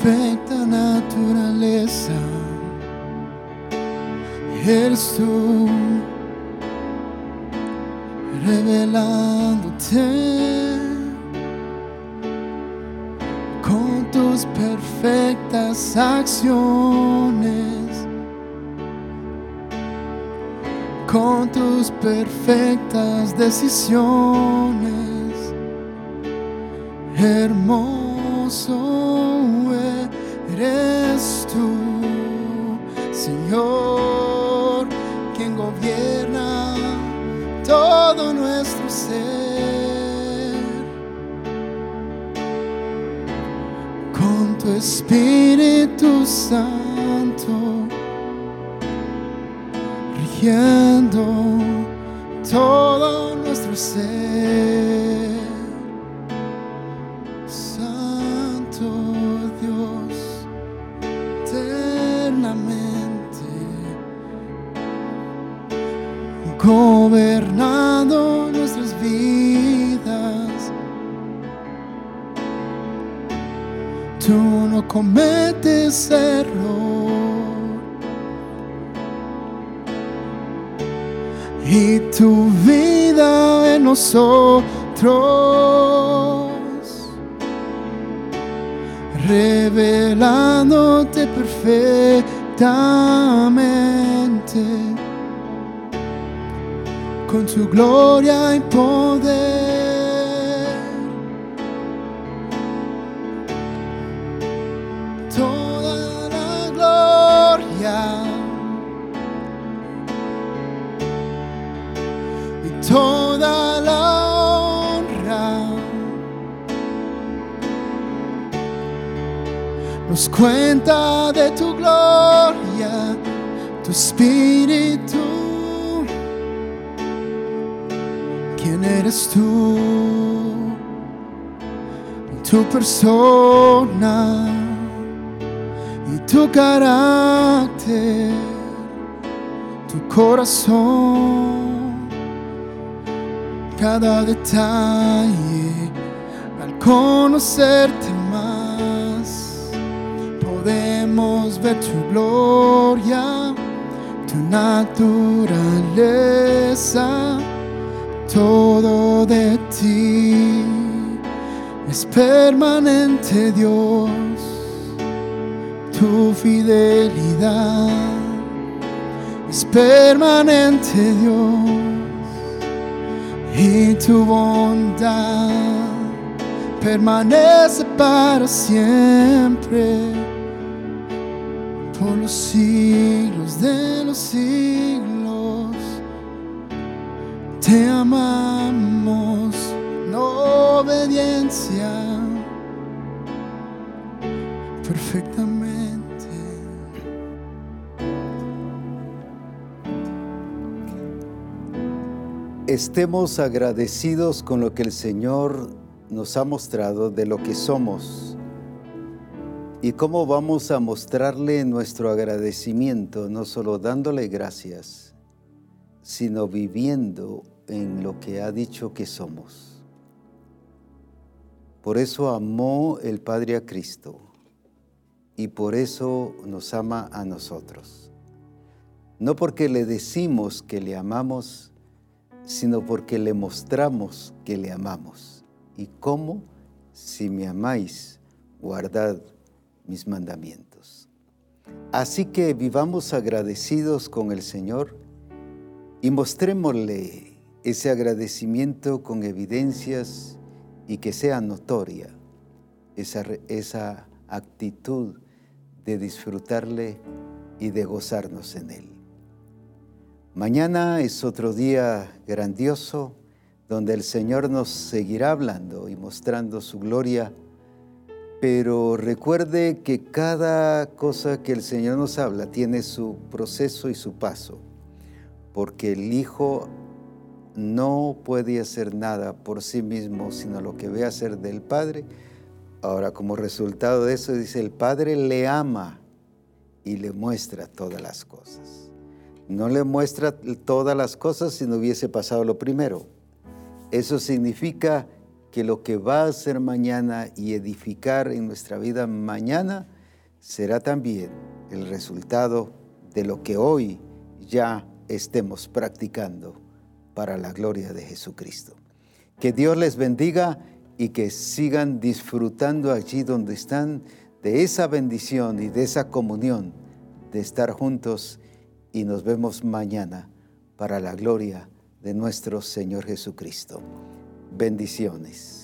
Perfecta naturaleza, eres tú revelándote con tus perfectas acciones, con tus perfectas decisiones. Hermoso eres tú, Señor, quien gobierna todo nuestro ser. Con tu Espíritu Santo, rigiendo todo nuestro ser. Gobernando nuestras vidas. Tú no cometes error y tu vida en nosotros revelándote perfectamente con tu gloria y poder. Toda la gloria y toda la honra nos cuenta de tu gloria, tu espíritu. Eres tú, tu persona y tu carácter, tu corazón, cada detalle al conocerte más. Podemos ver tu gloria, tu naturaleza todo de ti es permanente Dios, tu fidelidad es permanente Dios y tu bondad permanece para siempre por los siglos de los siglos. Te amamos en obediencia perfectamente. Estemos agradecidos con lo que el Señor nos ha mostrado de lo que somos y cómo vamos a mostrarle nuestro agradecimiento, no solo dándole gracias, sino viviendo en lo que ha dicho que somos. Por eso amó el Padre a Cristo y por eso nos ama a nosotros. No porque le decimos que le amamos, sino porque le mostramos que le amamos. ¿Y cómo? Si me amáis, guardad mis mandamientos. Así que vivamos agradecidos con el Señor y mostrémosle ese agradecimiento con evidencias y que sea notoria esa, esa actitud de disfrutarle y de gozarnos en Él. Mañana es otro día grandioso donde el Señor nos seguirá hablando y mostrando su gloria, pero recuerde que cada cosa que el Señor nos habla tiene su proceso y su paso, porque el Hijo no puede hacer nada por sí mismo, sino lo que ve hacer del Padre. Ahora, como resultado de eso, dice, el Padre le ama y le muestra todas las cosas no le muestra todas las cosas si no hubiese pasado lo primero. Eso significa que lo que va a hacer mañana y edificar en nuestra vida mañana será también el resultado de lo que hoy ya estemos practicando para la gloria de Jesucristo. Que Dios les bendiga y que sigan disfrutando allí donde están de esa bendición y de esa comunión de estar juntos y nos vemos mañana para la gloria de nuestro Señor Jesucristo. Bendiciones.